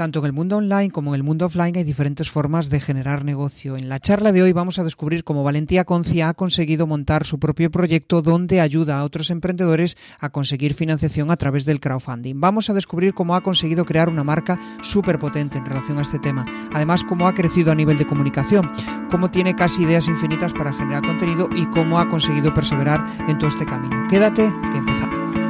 Tanto en el mundo online como en el mundo offline hay diferentes formas de generar negocio. En la charla de hoy vamos a descubrir cómo Valentía Concia ha conseguido montar su propio proyecto donde ayuda a otros emprendedores a conseguir financiación a través del crowdfunding. Vamos a descubrir cómo ha conseguido crear una marca súper potente en relación a este tema. Además, cómo ha crecido a nivel de comunicación, cómo tiene casi ideas infinitas para generar contenido y cómo ha conseguido perseverar en todo este camino. Quédate, que empezamos.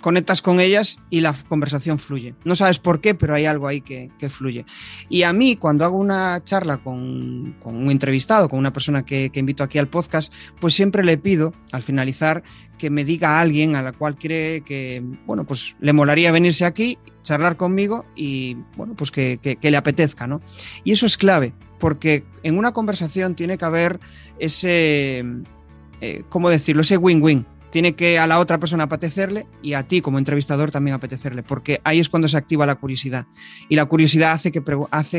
conectas con ellas y la conversación fluye. No sabes por qué, pero hay algo ahí que, fluye. Y a mí, cuando hago una charla con, un entrevistado, con una persona que, invito aquí al podcast, pues siempre le pido, al finalizar, que me diga a alguien a la cual cree que, bueno, pues le molaría venirse aquí, charlar conmigo y, bueno, pues que, le apetezca, ¿no? Y eso es clave, porque en una conversación tiene que haber ese, eh, ¿cómo decirlo? Ese win-win tiene que a la otra persona apetecerle y a ti como entrevistador también apetecerle, porque ahí es cuando se activa la curiosidad. Y la curiosidad hace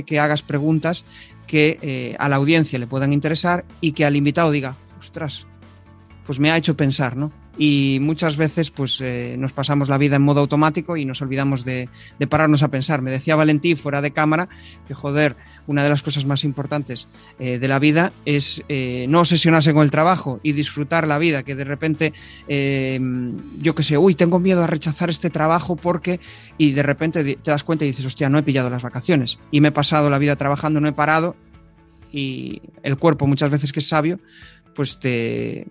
que, hagas preguntas que eh, a la audiencia le puedan interesar y que al invitado diga, ostras, pues me ha hecho pensar, ¿no? Y muchas veces pues eh, nos pasamos la vida en modo automático y nos olvidamos de, pararnos a pensar. Me decía Valentí fuera de cámara que joder, una de las cosas más importantes eh, de la vida es eh, no obsesionarse con el trabajo y disfrutar la vida, que de repente yo que sé, uy, tengo miedo a rechazar este trabajo porque y de repente te das cuenta y dices, hostia, no he pillado las vacaciones y me he pasado la vida trabajando, no he parado y el cuerpo muchas veces que es sabio, pues te,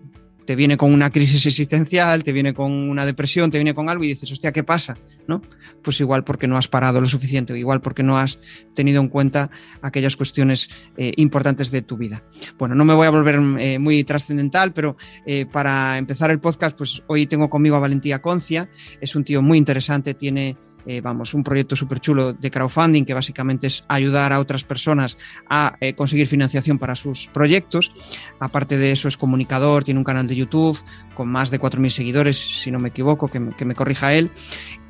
te viene con una crisis existencial, te viene con una depresión, te viene con algo y dices, hostia, ¿qué pasa? ¿No? Pues igual porque no has parado lo suficiente, igual porque no has tenido en cuenta aquellas cuestiones eh, importantes de tu vida. Bueno, no me voy a volver eh, muy trascendental, pero eh, para empezar el podcast, pues hoy tengo conmigo a Valentía Concia, es un tío muy interesante, tiene eh, vamos, un proyecto súper chulo de crowdfunding que básicamente es ayudar a otras personas a eh, conseguir financiación para sus proyectos. Aparte de eso es comunicador, tiene un canal de YouTube con más de 4.000 seguidores, si no me equivoco, que, me corrija él.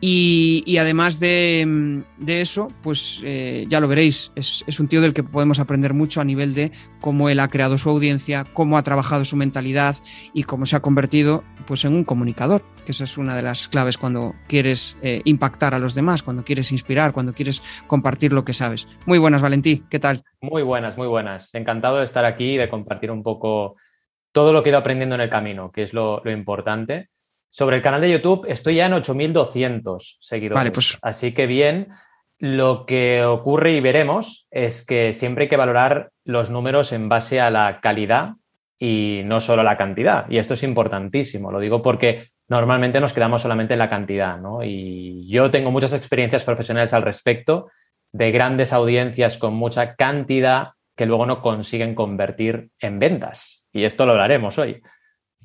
Y, además de, eso, pues eh, ya lo veréis, es, es, un tío del que podemos aprender mucho a nivel de cómo él ha creado su audiencia, cómo ha trabajado su mentalidad y cómo se ha convertido pues, en un comunicador, que esa es una de las claves cuando quieres impactar a los los demás, cuando quieres inspirar, cuando quieres compartir lo que sabes. Muy buenas, Valentí, ¿qué tal? Muy buenas, muy buenas. Encantado de estar aquí y de compartir un poco todo lo que he ido aprendiendo en el camino, que es lo, importante. Sobre el canal de YouTube estoy ya en 8.200 seguidores. Vale, pues... Así que bien, lo que ocurre y veremos es que siempre hay que valorar los números en base a la calidad y no solo a la cantidad. Y esto es importantísimo. Lo digo porque normalmente nos quedamos solamente en la cantidad, ¿no? Y yo tengo muchas experiencias profesionales al respecto de grandes audiencias con mucha cantidad que luego no consiguen convertir en ventas. Y esto lo hablaremos hoy.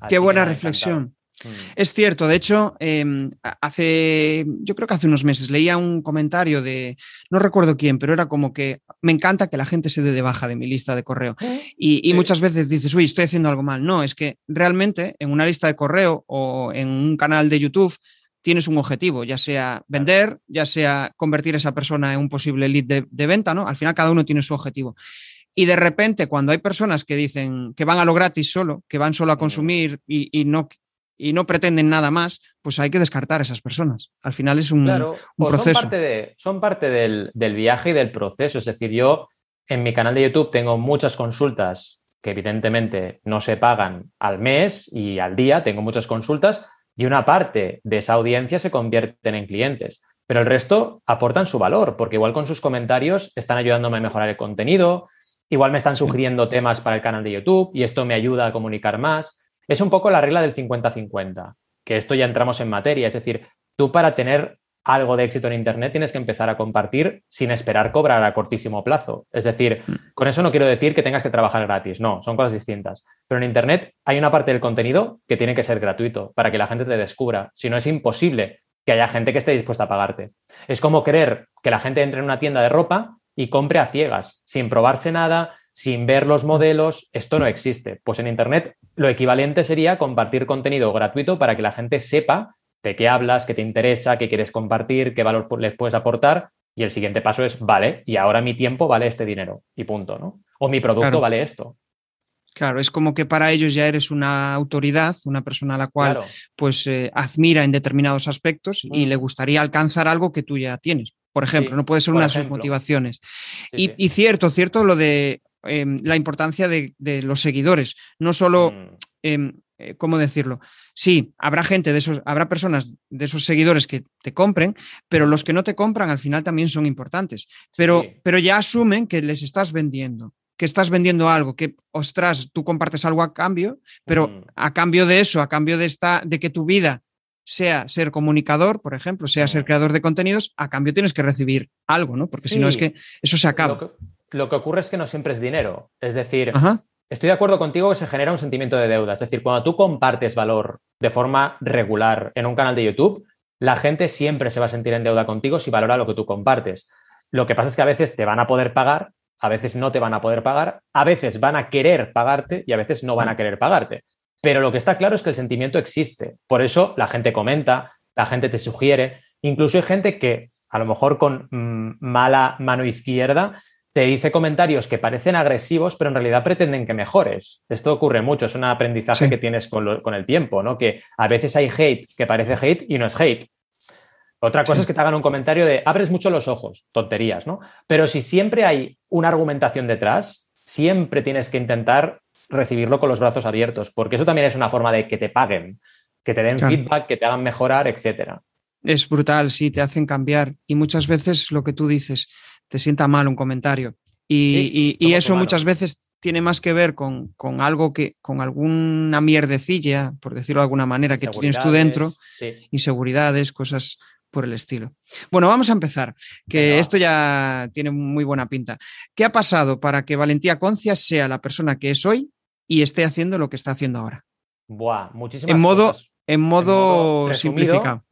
Qué buena reflexión. Mm. Es cierto, de hecho, em, hace, yo creo que hace unos meses leía un comentario de, no recuerdo quién, pero era como que me encanta que la gente se dé de baja de mi lista de correo. Y, muchas veces dices, uy, estoy haciendo algo mal. No, es que realmente en una lista de correo o en un canal de YouTube tienes un objetivo, ya sea vender, ya sea convertir a esa persona en un posible lead de, venta, ¿no? Al final cada uno tiene su objetivo. Y de repente, cuando hay personas que dicen que van a lo gratis solo, que van solo a consumir y, no y no pretenden nada más, pues hay que descartar a esas personas. Al final es un, proceso. Son parte, de, son parte del, del, viaje y del proceso. Es decir, yo en mi canal de YouTube tengo muchas consultas que evidentemente no se pagan al mes y al día, tengo muchas consultas y una parte de esa audiencia se convierten en clientes. Pero el resto aportan su valor, porque igual con sus comentarios están ayudándome a mejorar el contenido, igual me están sugiriendo temas para el canal de YouTube y esto me ayuda a comunicar más. Es un poco la regla del 50-50, que esto ya entramos en materia. Es decir, tú para tener algo de éxito en Internet tienes que empezar a compartir sin esperar cobrar a cortísimo plazo. Es decir, mm. con eso no quiero decir que tengas que trabajar gratis, no, son cosas distintas. Pero en Internet hay una parte del contenido que tiene que ser gratuito para que la gente te descubra. Si no, es imposible que haya gente que esté dispuesta a pagarte. Es como querer que la gente entre en una tienda de ropa y compre a ciegas, sin probarse nada, sin ver los modelos. Esto no existe. Pues en Internet lo equivalente sería compartir contenido gratuito para que la gente sepa de qué hablas, qué te interesa, qué quieres compartir, qué valor les puedes aportar. Y el siguiente paso es, vale, y ahora mi tiempo vale este dinero y punto, ¿no? O mi producto vale esto. Claro, es como que para ellos ya eres una autoridad, una persona a la cual pues eh, admira en determinados aspectos y mm. le gustaría alcanzar algo que tú ya tienes. Por ejemplo, no puede ser una de sus motivaciones. y, cierto, cierto lo de em, la importancia de, los seguidores. No solo, mm. em, eh, ¿cómo decirlo? Sí, habrá gente de esos, habrá personas de esos seguidores que te compren, pero los que no te compran al final también son importantes. Pero, pero ya asumen que les estás vendiendo que estás vendiendo algo, que, ostras, tú compartes algo a cambio, pero mm. a cambio de eso, a cambio de, esta, de que tu vida sea ser comunicador, por ejemplo, sea ser mm. creador de contenidos, a cambio tienes que recibir algo, ¿no? Porque si no es que eso se acaba. Lo que, ocurre es que no siempre es dinero. Es decir, estoy de acuerdo contigo que se genera un sentimiento de deuda. Es decir, cuando tú compartes valor de forma regular en un canal de YouTube, la gente siempre se va a sentir en deuda contigo si valora lo que tú compartes. Lo que pasa es que a veces te van a poder pagar a veces no te van a poder pagar, a veces van a querer pagarte y a veces no van a querer pagarte. Pero lo que está claro es que el sentimiento existe. Por eso la gente comenta, la gente te sugiere, incluso hay gente que a lo mejor con mm, mala mano izquierda te dice comentarios que parecen agresivos, pero en realidad pretenden que mejores. Esto ocurre mucho, es un aprendizaje que tienes con, con, el tiempo, ¿no? Que a veces hay hate que parece hate y no es hate. Otra cosa es que te hagan un comentario de abres mucho los ojos, tonterías, ¿no? Pero si siempre hay una argumentación detrás, siempre tienes que intentar recibirlo con los brazos abiertos, porque eso también es una forma de que te paguen, que te den feedback, que te hagan mejorar, etcétera. Es brutal, sí, te hacen cambiar. Y muchas veces lo que tú dices, te sienta mal un comentario. Y, eso muchas veces tiene más que ver con, algo que, con alguna mierdecilla, por decirlo de alguna manera, que tienes tú dentro, inseguridades, cosas por el estilo. Bueno, vamos a empezar, que esto ya tiene muy buena pinta. ¿Qué ha pasado para que Valentía Concia sea la persona que es hoy y esté haciendo lo que está haciendo ahora? Buah, muchísimas en modo, En modo, simplificado.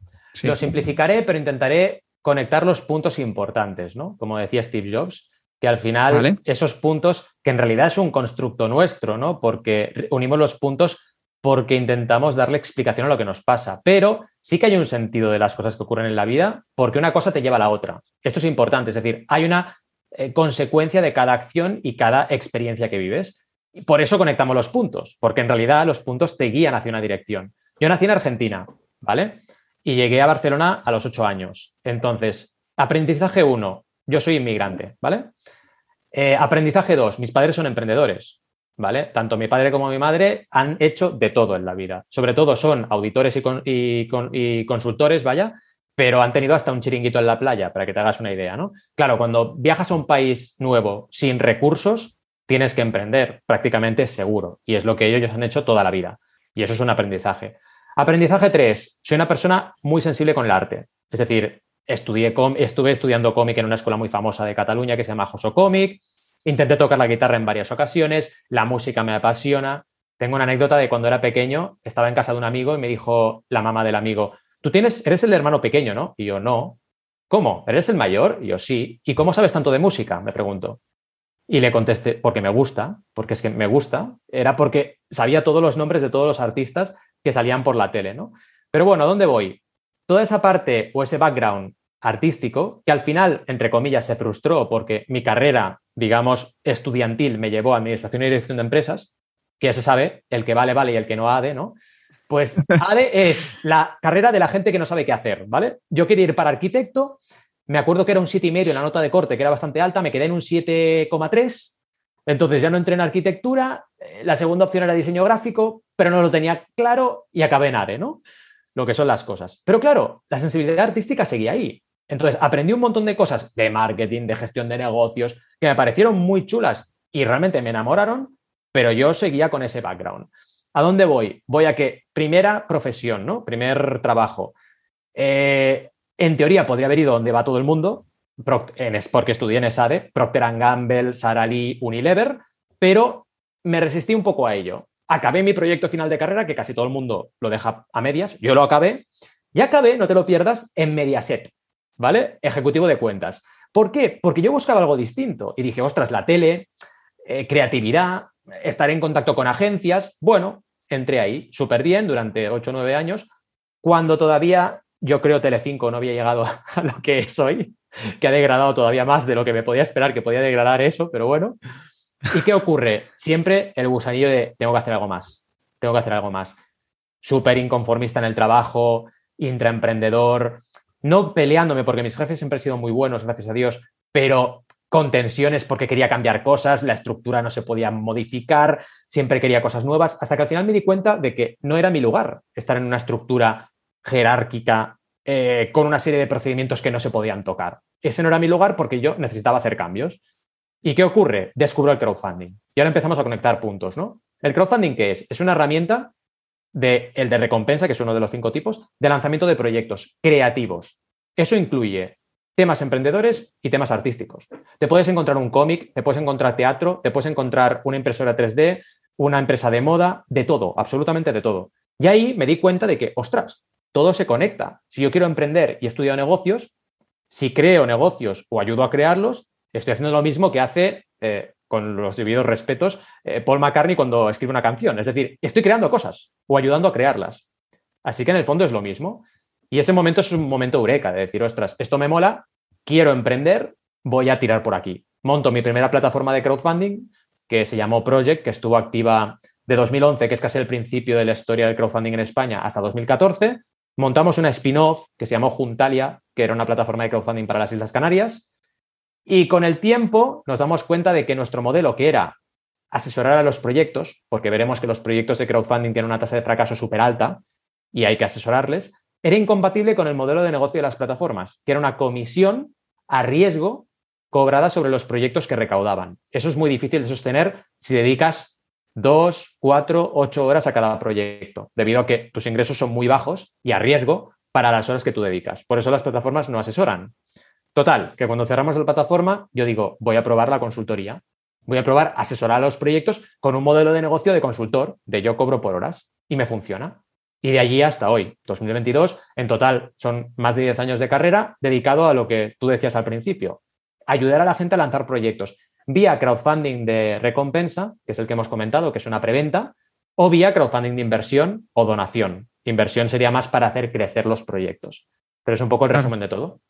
Lo simplificaré, pero intentaré conectar los puntos importantes, ¿no? Como decía Steve Jobs, que al final esos puntos, que en realidad es un constructo nuestro, ¿no? Porque unimos los puntos porque intentamos darle explicación a lo que nos pasa. Pero sí que hay un sentido de las cosas que ocurren en la vida porque una cosa te lleva a la otra. Esto es importante, es decir, hay una eh, consecuencia de cada acción y cada experiencia que vives. Y por eso conectamos los puntos, porque en realidad los puntos te guían hacia una dirección. Yo nací en Argentina, ¿vale? Y llegué a Barcelona a los ocho años. Entonces, aprendizaje uno, yo soy inmigrante, ¿vale? Eh, aprendizaje dos, mis padres son emprendedores. ¿vale? Tanto mi padre como mi madre han hecho de todo en la vida. Sobre todo son auditores y, consultores, vaya, pero han tenido hasta un chiringuito en la playa, para que te hagas una idea, ¿no? Claro, cuando viajas a un país nuevo sin recursos, tienes que emprender, prácticamente seguro, y es lo que ellos han hecho toda la vida. Y eso es un aprendizaje. Aprendizaje 3. Soy una persona muy sensible con el arte. Es decir, estudié estuve estudiando cómic en una escuela muy famosa de Cataluña que se llama Joso Cómic. Intenté tocar la guitarra en varias ocasiones, la música me apasiona. Tengo una anécdota de cuando era pequeño, estaba en casa de un amigo y me dijo la mamá del amigo, tú tienes, eres el hermano pequeño, ¿no? Y yo, no. ¿Cómo? ¿Eres el mayor? Y yo, sí. ¿Y cómo sabes tanto de música? Me preguntó. Y le contesté, porque me gusta, porque es que me gusta. Era porque sabía todos los nombres de todos los artistas que salían por la tele, ¿no? Pero bueno, ¿a dónde voy? Toda esa parte o ese background artístico, que al final, entre comillas, se frustró porque mi carrera, digamos, estudiantil me llevó a Administración y Dirección de Empresas, que ya se sabe, el que vale, vale y el que no ADE, ¿no? Pues ADE es la carrera de la gente que no sabe qué hacer, ¿vale? Yo quería ir para arquitecto, me acuerdo que era un 7,5 en la nota de corte, que era bastante alta, me quedé en un 7,3, entonces ya no entré en arquitectura, eh, la segunda opción era diseño gráfico, pero no lo tenía claro y acabé en ADE, ¿no? Lo que son las cosas. Pero claro, la sensibilidad artística seguía ahí. Entonces, aprendí un montón de cosas de marketing, de gestión de negocios, que me parecieron muy chulas y realmente me enamoraron, pero yo seguía con ese background. ¿A dónde voy? Voy a que primera profesión, ¿no? Primer trabajo. Eh, en teoría podría haber ido donde va todo el mundo, porque estudié en ESADE, Procter Gamble, Sara Lee, Unilever, pero me resistí un poco a ello. Acabé mi proyecto final de carrera, que casi todo el mundo lo deja a medias, yo lo acabé, Y acabé, no te lo pierdas, en Mediaset, ¿vale? Ejecutivo de cuentas. ¿Por qué? Porque yo buscaba algo distinto y dije, ostras, la tele, eh, creatividad, estar en contacto con agencias. Bueno, entré ahí súper bien durante 8 o 9 años, cuando todavía yo creo Telecinco no había llegado a lo que es hoy, que ha degradado todavía más de lo que me podía esperar que podía degradar eso, pero bueno. ¿Y qué ocurre? Siempre el gusanillo de tengo que hacer algo más, tengo que hacer algo más. Súper inconformista en el trabajo, intraemprendedor, no peleándome porque mis jefes siempre han sido muy buenos, gracias a Dios, pero con tensiones porque quería cambiar cosas, la estructura no se podía modificar, siempre quería cosas nuevas, hasta que al final me di cuenta de que no era mi lugar estar en una estructura jerárquica eh, con una serie de procedimientos que no se podían tocar. Ese no era mi lugar porque yo necesitaba hacer cambios. ¿Y qué ocurre? Descubro el crowdfunding. Y ahora empezamos a conectar puntos, ¿no? ¿El crowdfunding qué es? Es una herramienta de el de recompensa, que es uno de los cinco tipos, de lanzamiento de proyectos creativos. Eso incluye temas emprendedores y temas artísticos. Te puedes encontrar un cómic, te puedes encontrar teatro, te puedes encontrar una impresora 3D, una empresa de moda, de todo, absolutamente de todo. Y ahí me di cuenta de que, ostras, todo se conecta. Si yo quiero emprender y estudio negocios, si creo negocios o ayudo a crearlos, estoy haciendo lo mismo que hace, eh, con los debidos respetos, eh, Paul McCartney cuando escribe una canción. Es decir, estoy creando cosas o ayudando a crearlas. Así que en el fondo es lo mismo. Y ese momento es un momento eureka de decir, ostras, esto me mola, quiero emprender, voy a tirar por aquí. Monto mi primera plataforma de crowdfunding que se llamó Project, que estuvo activa de 2011, que es casi el principio de la historia del crowdfunding en España, hasta 2014. Montamos una spin-off que se llamó Juntalia, que era una plataforma de crowdfunding para las Islas Canarias. Y con el tiempo nos damos cuenta de que nuestro modelo, que era asesorar a los proyectos, porque veremos que los proyectos de crowdfunding tienen una tasa de fracaso súper alta y hay que asesorarles, era incompatible con el modelo de negocio de las plataformas, que era una comisión a riesgo cobrada sobre los proyectos que recaudaban. Eso es muy difícil de sostener si dedicas dos, cuatro, ocho horas a cada proyecto, debido a que tus ingresos son muy bajos y a riesgo para las horas que tú dedicas. Por eso las plataformas no asesoran. Total, que cuando cerramos la plataforma, yo digo, voy a probar la consultoría. Voy a probar asesorar a los proyectos con un modelo de negocio de consultor, de yo cobro por horas, y me funciona. Y de allí hasta hoy, 2022, en total son más de 10 años de carrera dedicado a lo que tú decías al principio, ayudar a la gente a lanzar proyectos vía crowdfunding de recompensa, que es el que hemos comentado, que es una preventa, o vía crowdfunding de inversión o donación. Inversión sería más para hacer crecer los proyectos. Pero es un poco el resumen de todo.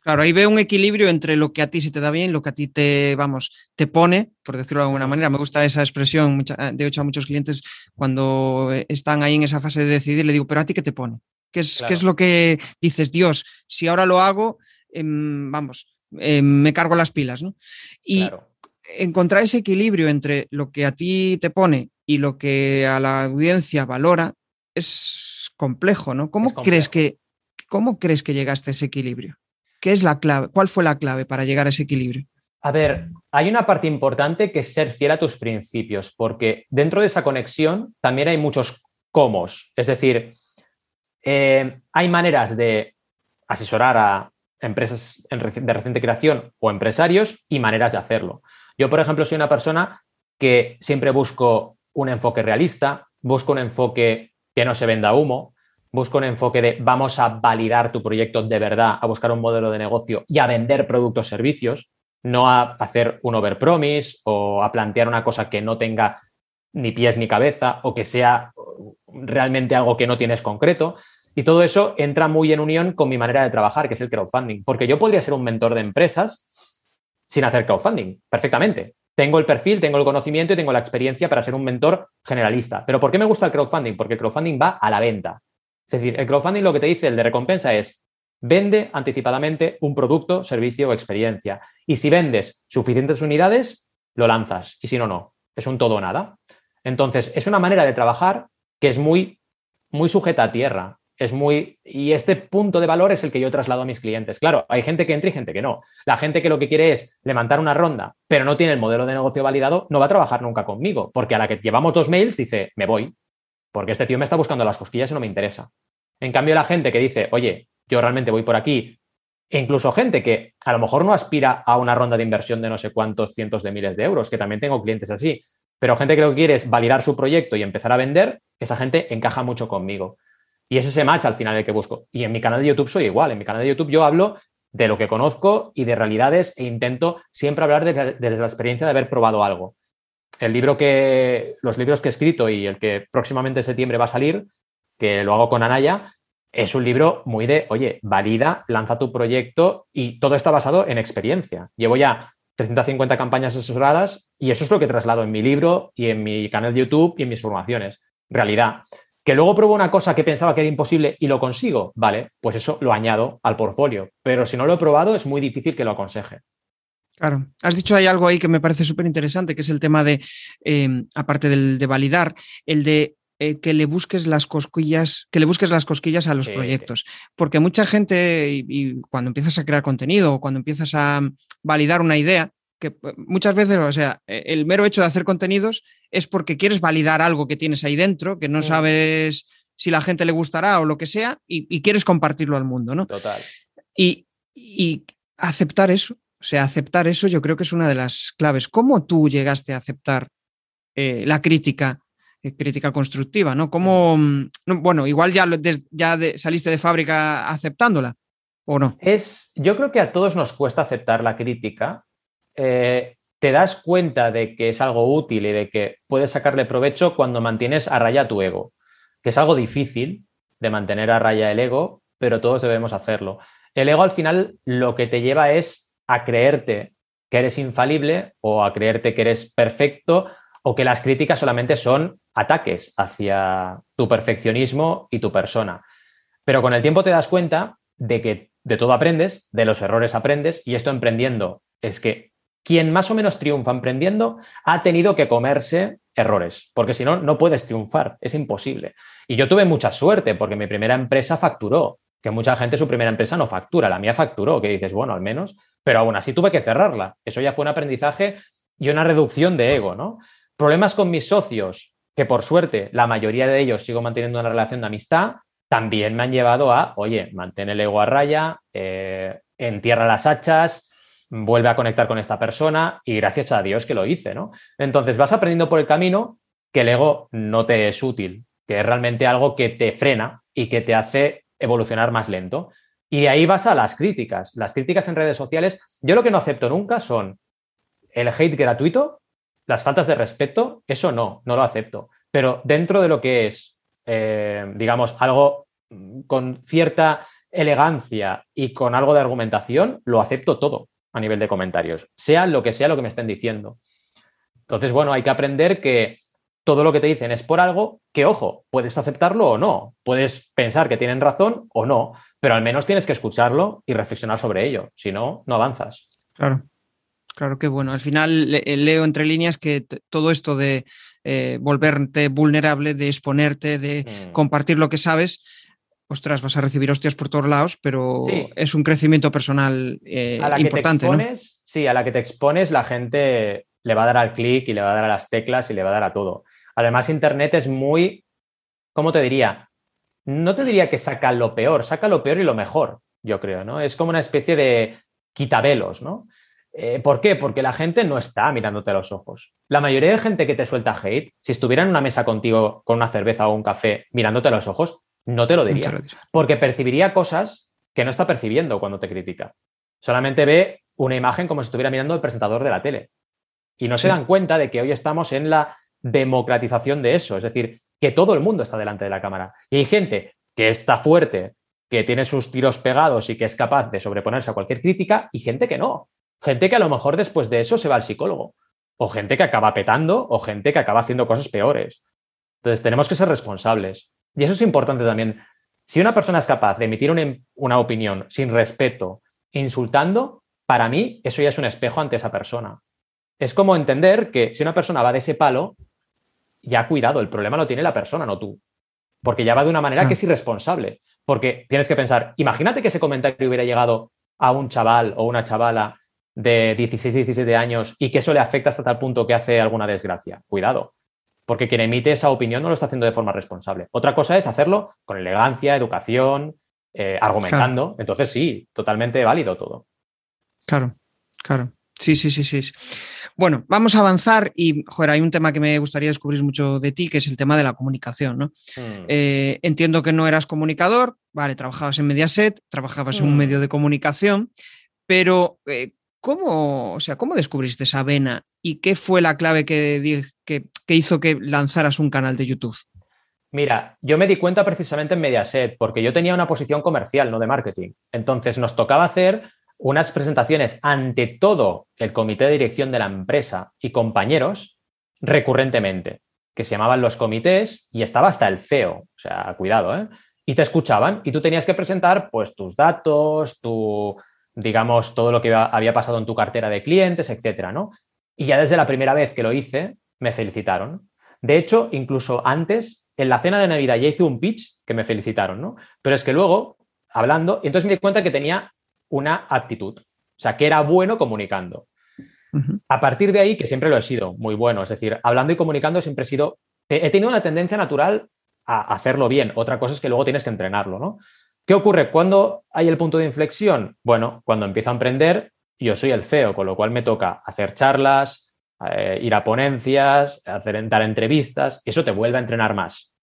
Claro, ahí veo un equilibrio entre lo que a ti se te da bien, lo que a ti te, vamos, te pone, por decirlo de alguna manera. Me gusta esa expresión, de hecho a muchos clientes cuando eh, están ahí en esa fase de decidir, le digo, pero a ti qué te pone? ¿Qué es, ¿qué es lo que dices, Dios, si ahora lo hago, em, vamos, em, me cargo las pilas, ¿no? Y encontrar ese equilibrio entre lo que a ti te pone y lo que a la audiencia valora es complejo, ¿no? ¿Cómo, Crees, que, ¿cómo crees que llegaste a ese equilibrio? ¿Qué es la clave? ¿Cuál fue la clave para llegar a ese equilibrio? A ver, hay una parte importante que es ser fiel a tus principios, porque dentro de esa conexión también hay muchos comos. Es decir, eh, hay maneras de asesorar a empresas de reciente creación o empresarios y maneras de hacerlo. Yo, por ejemplo, soy una persona que siempre busco un enfoque realista, busco un enfoque que no se venda humo, busco un enfoque de vamos a validar tu proyecto de verdad, a buscar un modelo de negocio y a vender productos o servicios, no a hacer un overpromise o a plantear una cosa que no tenga ni pies ni cabeza o que sea realmente algo que no tienes concreto. Y todo eso entra muy en unión con mi manera de trabajar, que es el crowdfunding, porque yo podría ser un mentor de empresas sin hacer crowdfunding, perfectamente. Tengo el perfil, tengo el conocimiento y tengo la experiencia para ser un mentor generalista. Pero ¿por qué me gusta el crowdfunding? Porque el crowdfunding va a la venta. Es decir, el crowdfunding lo que te dice el de recompensa es vende anticipadamente un producto, servicio o experiencia. Y si vendes suficientes unidades, lo lanzas. Y si no, no. Es un todo o nada. Entonces, es una manera de trabajar que es muy, muy sujeta a tierra. Es muy. Y este punto de valor es el que yo traslado a mis clientes. Claro, hay gente que entra y gente que no. La gente que lo que quiere es levantar una ronda, pero no tiene el modelo de negocio validado, no va a trabajar nunca conmigo. Porque a la que llevamos dos mails dice, me voy porque este tío me está buscando las cosquillas y no me interesa. En cambio, la gente que dice, oye, yo realmente voy por aquí, e incluso gente que a lo mejor no aspira a una ronda de inversión de no sé cuántos cientos de miles de euros, que también tengo clientes así, pero gente que lo que quiere es validar su proyecto y empezar a vender, esa gente encaja mucho conmigo. Y es ese match al final el que busco. Y en mi canal de YouTube soy igual. En mi canal de YouTube yo hablo de lo que conozco y de realidades e intento siempre hablar desde, la experiencia de haber probado algo. El libro que, los libros que he escrito y el que próximamente en septiembre va a salir, que lo hago con Anaya, es un libro muy de, oye, valida, lanza tu proyecto y todo está basado en experiencia. Llevo ya 350 campañas asesoradas y eso es lo que traslado en mi libro y en mi canal de YouTube y en mis formaciones. Realidad. Que luego pruebo una cosa que pensaba que era imposible y lo consigo, vale, pues eso lo añado al portfolio. Pero si no lo he probado, es muy difícil que lo aconseje. Claro, has dicho hay algo ahí que me parece súper interesante, que es el tema de, em, aparte del de validar, el de eh, que le busques las cosquillas, que le busques las cosquillas a los proyectos. Porque mucha gente, y, cuando empiezas a crear contenido o cuando empiezas a validar una idea, que eh, muchas veces, o sea, e, el mero hecho de hacer contenidos es porque quieres validar algo que tienes ahí dentro, que no mm. sabes si la gente le gustará o lo que sea, y, quieres compartirlo al mundo, ¿no? Total. Y, aceptar eso, o sea, aceptar eso yo creo que es una de las claves. ¿Cómo tú llegaste a aceptar eh, la crítica, eh, crítica constructiva, ¿no? ¿Cómo, mm, bueno, igual ya, ya saliste de fábrica aceptándola, ¿o no? Es, yo creo que a todos nos cuesta aceptar la crítica. Eh, te das cuenta de que es algo útil y de que puedes sacarle provecho cuando mantienes a raya tu ego, que es algo difícil de mantener a raya el ego, pero todos debemos hacerlo. El ego al final lo que te lleva es a creerte que eres infalible o a creerte que eres perfecto o que las críticas solamente son ataques hacia tu perfeccionismo y tu persona. Pero con el tiempo te das cuenta de que de todo aprendes, de los errores aprendes y esto emprendiendo es que quien más o menos triunfa emprendiendo ha tenido que comerse errores, porque si no, no puedes triunfar, es imposible. Y yo tuve mucha suerte porque mi primera empresa facturó, que mucha gente su primera empresa no factura, la mía facturó, que dices, bueno, al menos, pero aún así tuve que cerrarla. Eso ya fue un aprendizaje y una reducción de ego, ¿no? Problemas con mis socios, que por suerte la mayoría de ellos sigo manteniendo una relación de amistad, también me han llevado a, oye, mantén el ego a raya, eh, entierra las hachas, vuelve a conectar con esta persona y gracias a Dios que lo hice, ¿no? Entonces vas aprendiendo por el camino que el ego no te es útil, que es realmente algo que te frena y que te hace evolucionar más lento. Y de ahí vas a las críticas. Las críticas en redes sociales, yo lo que no acepto nunca son el hate gratuito, las faltas de respeto, eso no, no lo acepto. Pero dentro de lo que es, eh, digamos, algo con cierta elegancia y con algo de argumentación, lo acepto todo a nivel de comentarios, sea lo que sea lo que me estén diciendo. Entonces, bueno, hay que aprender que todo lo que te dicen es por algo que, ojo, puedes aceptarlo o no, puedes pensar que tienen razón o no, pero al menos tienes que escucharlo y reflexionar sobre ello, si no, no avanzas. Claro. Claro que bueno, al final leo entre líneas que todo esto de eh, volverte vulnerable, de exponerte, de mm. compartir lo que sabes, ostras, vas a recibir hostias por todos lados, pero es un crecimiento personal eh, importante. Sí, a la que te expones, la gente le va a dar al clic y le va a dar a las teclas y le va a dar a todo. Además, Internet es muy, ¿cómo te diría? No te diría que saca lo peor, saca lo peor y lo mejor, yo creo, ¿no? Es como una especie de quitabelos, ¿no? Eh, ¿Por qué? Porque la gente no está mirándote a los ojos. La mayoría de gente que te suelta hate, si estuviera en una mesa contigo con una cerveza o un café mirándote a los ojos, no te lo diría. Porque percibiría cosas que no está percibiendo cuando te critica. Solamente ve una imagen como si estuviera mirando el presentador de la tele. Y no se dan cuenta de que hoy estamos en la democratización de eso. Es decir, que todo el mundo está delante de la cámara. Y hay gente que está fuerte, que tiene sus tiros pegados y que es capaz de sobreponerse a cualquier crítica, y gente que no. Gente que a lo mejor después de eso se va al psicólogo. O gente que acaba petando, o gente que acaba haciendo cosas peores. Entonces tenemos que ser responsables. Y eso es importante también. Si una persona es capaz de emitir una, opinión sin respeto, insultando, para mí eso ya es un espejo ante esa persona. Es como entender que si una persona va de ese palo, ya cuidado, el problema lo tiene la persona, no tú. Porque ya va de una manera que es irresponsable. Porque tienes que pensar, imagínate que ese comentario hubiera llegado a un chaval o una chavala de 16, 17 años y que eso le afecta hasta tal punto que hace alguna desgracia. Cuidado porque quien emite esa opinión no lo está haciendo de forma responsable. Otra cosa es hacerlo con elegancia, educación, eh, argumentando. Entonces sí, totalmente válido todo. Claro, claro. Sí, sí, sí, sí. Bueno, vamos a avanzar y, joder, hay un tema que me gustaría descubrir mucho de ti, que es el tema de la comunicación, ¿no? Mm. Eh, entiendo que no eras comunicador, vale, trabajabas en Mediaset, trabajabas en un medio mm. de comunicación, pero eh, ¿cómo, o sea, ¿cómo descubriste esa vena y qué fue la clave que, que, que hizo que lanzaras un canal de YouTube? Mira, yo me di cuenta precisamente en Mediaset, porque yo tenía una posición comercial, no de marketing. Entonces nos tocaba hacer unas presentaciones ante todo el comité de dirección de la empresa y compañeros recurrentemente, que se llamaban los comités y estaba hasta el CEO, o sea, cuidado, ¿eh? Y te escuchaban y tú tenías que presentar pues tus datos, tu, digamos, todo lo que había pasado en tu cartera de clientes, etcétera, ¿no? Y ya desde la primera vez que lo hice, me felicitaron. De hecho, incluso antes, en la cena de Navidad ya hice un pitch que me felicitaron, ¿no? Pero es que luego, hablando, y entonces me di cuenta que tenía una actitud, o sea, que era bueno comunicando. A partir de ahí, que siempre lo he sido, muy bueno, es decir, hablando y comunicando siempre he sido, he tenido una tendencia natural a hacerlo bien, otra cosa es que luego tienes que entrenarlo, ¿no? ¿Qué ocurre? cuando hay el punto de inflexión? Bueno, cuando empiezo a emprender, yo soy el CEO, con lo cual me toca hacer charlas, eh, ir a ponencias, hacer, dar entrevistas, eso te vuelve a entrenar más.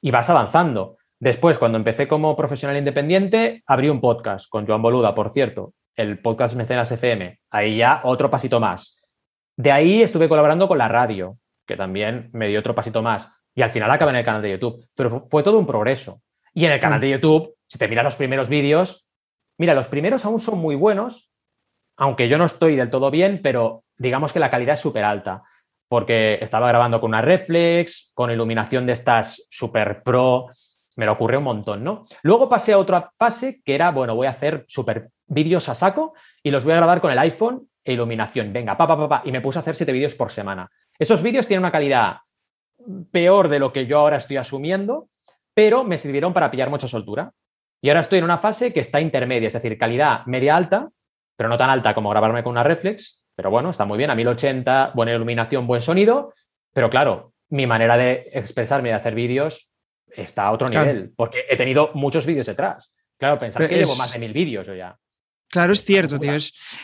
Y vas avanzando. Después, cuando empecé como profesional independiente, abrí un podcast con Joan Boluda, por cierto, el podcast Mecenas FM. Ahí ya otro pasito más. De ahí estuve colaborando con la radio, que también me dio otro pasito más. Y al final acabé en el canal de YouTube. Pero fue todo un progreso. Y en el canal de YouTube, si te miras los primeros vídeos, mira, los primeros aún son muy buenos, aunque yo no estoy del todo bien, pero digamos que la calidad es súper alta. Porque estaba grabando con una reflex, con iluminación de estas super pro, me lo ocurrió un montón, ¿no? Luego pasé a otra fase que era, bueno, voy a hacer super vídeos a saco y los voy a grabar con el iPhone e iluminación. Venga, pa, pa, pa, y me puse a hacer siete vídeos por semana. Esos vídeos tienen una calidad peor de lo que yo ahora estoy asumiendo, pero me sirvieron para pillar mucha soltura. Y ahora estoy en una fase que está intermedia, es decir, calidad media alta, pero no tan alta como grabarme con una reflex, pero bueno, está muy bien, a 1080, buena iluminación, buen sonido, pero claro, mi manera de expresarme, de hacer vídeos, está a otro nivel, porque he tenido muchos vídeos detrás. Claro, pensar que llevo más de mil vídeos yo ya. Claro, es cierto, tío.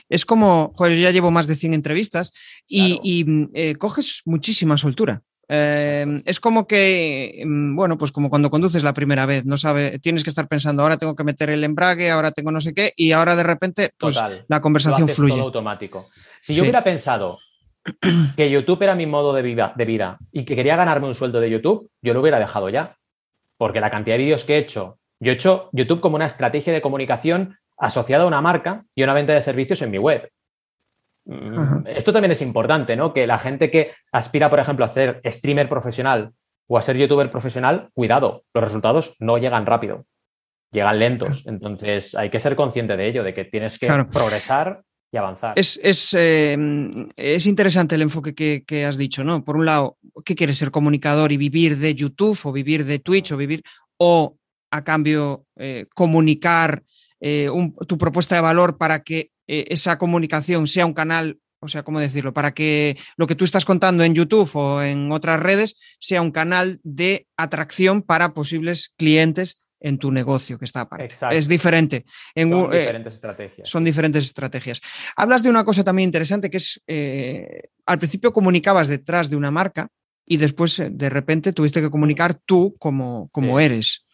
Es, como, yo ya llevo más de 100 entrevistas y, mm, eh, coges muchísima soltura. Eh, es como que, mm, bueno, pues como cuando conduces la primera vez, no sabes, tienes que estar pensando, ahora tengo que meter el embrague, ahora tengo no sé qué, y ahora de repente, pues la conversación fluye. Todo automático. Si yo hubiera pensado que YouTube era mi modo de vida, de vida y que quería ganarme un sueldo de YouTube, yo lo hubiera dejado ya porque la cantidad de vídeos que he hecho, yo he hecho YouTube como una estrategia de comunicación asociada a una marca y una venta de servicios en mi web. Mm, esto también es importante, ¿no? Que la gente que aspira, por ejemplo, a ser streamer profesional o a ser youtuber profesional, cuidado, los resultados no llegan rápido, llegan lentos. Entonces hay que ser consciente de ello, de que tienes que progresar y avanzar. Es, eh, es, interesante el enfoque que, has dicho, ¿no? Por un lado, ¿qué quieres ser comunicador y vivir de YouTube o vivir de Twitch o vivir, o a cambio eh, comunicar eh, tu propuesta de valor para que esa comunicación sea un canal, o sea, ¿cómo decirlo? Para que lo que tú estás contando en YouTube o en otras redes sea un canal de atracción para posibles clientes en tu negocio que está aparte. Es diferente. son eh, diferentes estrategias. Son diferentes estrategias. Hablas de una cosa también interesante que es, eh, al principio comunicabas detrás de una marca y después eh, de repente tuviste que comunicar tú como, como eres.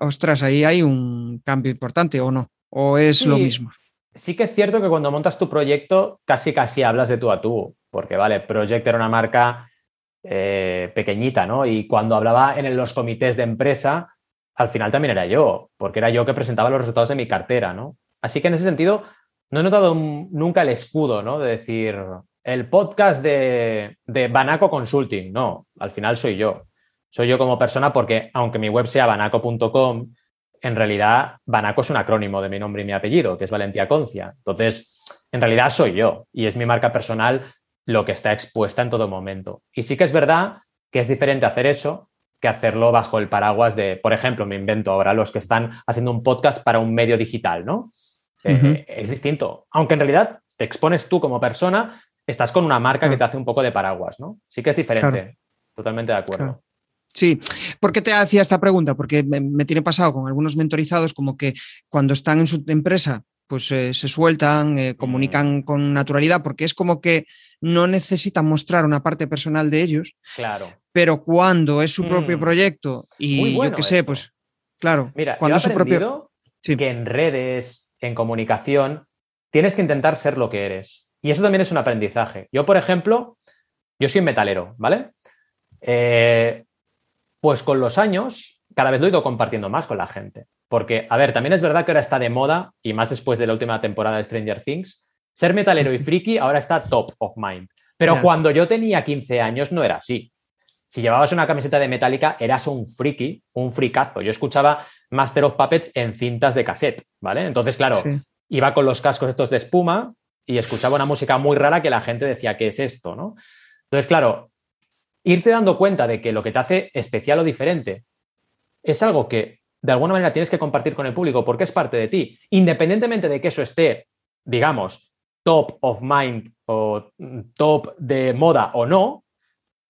Ostras, ahí hay un cambio importante o no, o es lo mismo. Sí que es cierto que cuando montas tu proyecto casi casi hablas de tú a tú, porque vale, Project era una marca pequeñita, ¿no? Y cuando hablaba en los comités de empresa, al final también era yo, porque era yo que presentaba los resultados de mi cartera, ¿no? Así que en ese sentido, no he notado nunca el escudo, ¿no? De decir, el podcast de, Banaco Consulting, no, al final soy yo. Soy yo como persona porque, aunque mi web sea banaco.com, en realidad Banaco es un acrónimo de mi nombre y mi apellido, que es Valentía Concia. Entonces, en realidad soy yo y es mi marca personal lo que está expuesta en todo momento. Y sí que es verdad que es diferente hacer eso que hacerlo bajo el paraguas de, por ejemplo, me invento ahora los que están haciendo un podcast para un medio digital, ¿no? Eh, es distinto. Aunque en realidad te expones tú como persona, estás con una marca que te hace un poco de paraguas, ¿no? Sí que es diferente. Totalmente de acuerdo. Sí, ¿por qué te hacía esta pregunta? Porque me, tiene pasado con algunos mentorizados como que cuando están en su empresa pues eh, se sueltan, eh, comunican con naturalidad, porque es como que no necesitan mostrar una parte personal de ellos. Claro. Pero cuando es su propio Mm. proyecto y yo qué sé, pues claro, Mira, cuando yo he es su propio... Sí. que en redes, en comunicación, tienes que intentar ser lo que eres. Y eso también es un aprendizaje. Yo, por ejemplo, yo soy metalero, ¿vale? Eh, pues con los años, cada vez lo he ido compartiendo más con la gente. Porque, a ver, también es verdad que ahora está de moda, y más después de la última temporada de Stranger Things, ser metalero y friki ahora está top of mind. Pero cuando yo tenía 15 años no era así. Si llevabas una camiseta de Metallica, eras un friki, un fricazo. Yo escuchaba Master of Puppets en cintas de cassette, ¿vale? Entonces, claro, Sí. iba con los cascos estos de espuma y escuchaba una música muy rara que la gente decía, ¿qué es esto? ¿no? Entonces, claro, irte dando cuenta de que lo que te hace especial o diferente es algo que de alguna manera tienes que compartir con el público porque es parte de ti, independientemente de que eso esté, digamos, top of mind o mm, top de moda o no,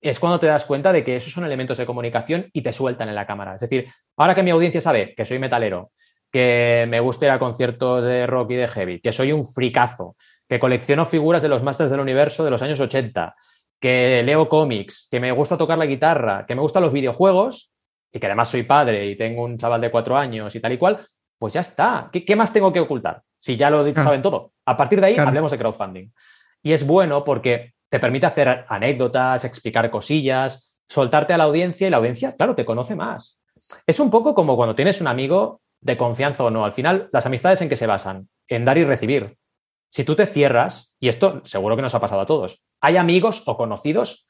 es cuando te das cuenta de que esos son elementos de comunicación y te sueltan en la cámara. Es decir, ahora que mi audiencia sabe que soy metalero, que me gusta ir a conciertos de rock y de heavy, que soy un fricazo, que colecciono figuras de los Masters del Universo de los años 80, que leo cómics, que me gusta tocar la guitarra, que me gustan los videojuegos y que además soy padre y tengo un chaval de cuatro años y tal y cual, pues ya está. ¿Qué, qué más tengo que ocultar? Si ya lo Claro. saben todo. A partir de ahí Claro. hablemos de crowdfunding. Y es bueno porque te permite hacer anécdotas, explicar cosillas, soltarte a la audiencia y la audiencia, claro, te conoce más. Es un poco como cuando tienes un amigo de confianza o no. Al final, las amistades en qué se basan? En dar y recibir. Si tú te cierras, y esto seguro que nos ha pasado a todos, hay amigos o conocidos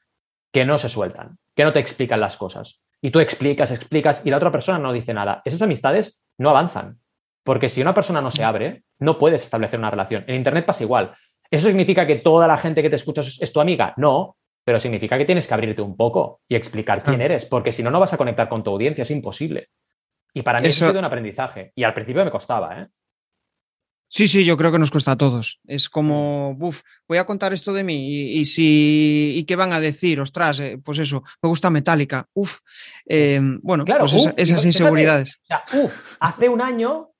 que no se sueltan, que no te explican las cosas. Y tú explicas, explicas y la otra persona no dice nada. Esas amistades no avanzan. Porque si una persona no se abre, no puedes establecer una relación. En Internet pasa igual. ¿Eso significa que toda la gente que te escucha es, tu amiga? No, pero significa que tienes que abrirte un poco y explicar quién Ah. eres, porque si no, no vas a conectar con tu audiencia, es imposible. Y para mí eso, Eso- ha sido un aprendizaje. Y al principio me costaba, ¿eh? Sí, sí, yo creo que nos cuesta a todos. Es como, buf, voy a contar esto de mí y, y si, y qué van a decir, ostras, eh, pues eso, me gusta Metallica, uf, eh, bueno, Claro, pues esa- esas fíjate, inseguridades. O sea, uf, hace un año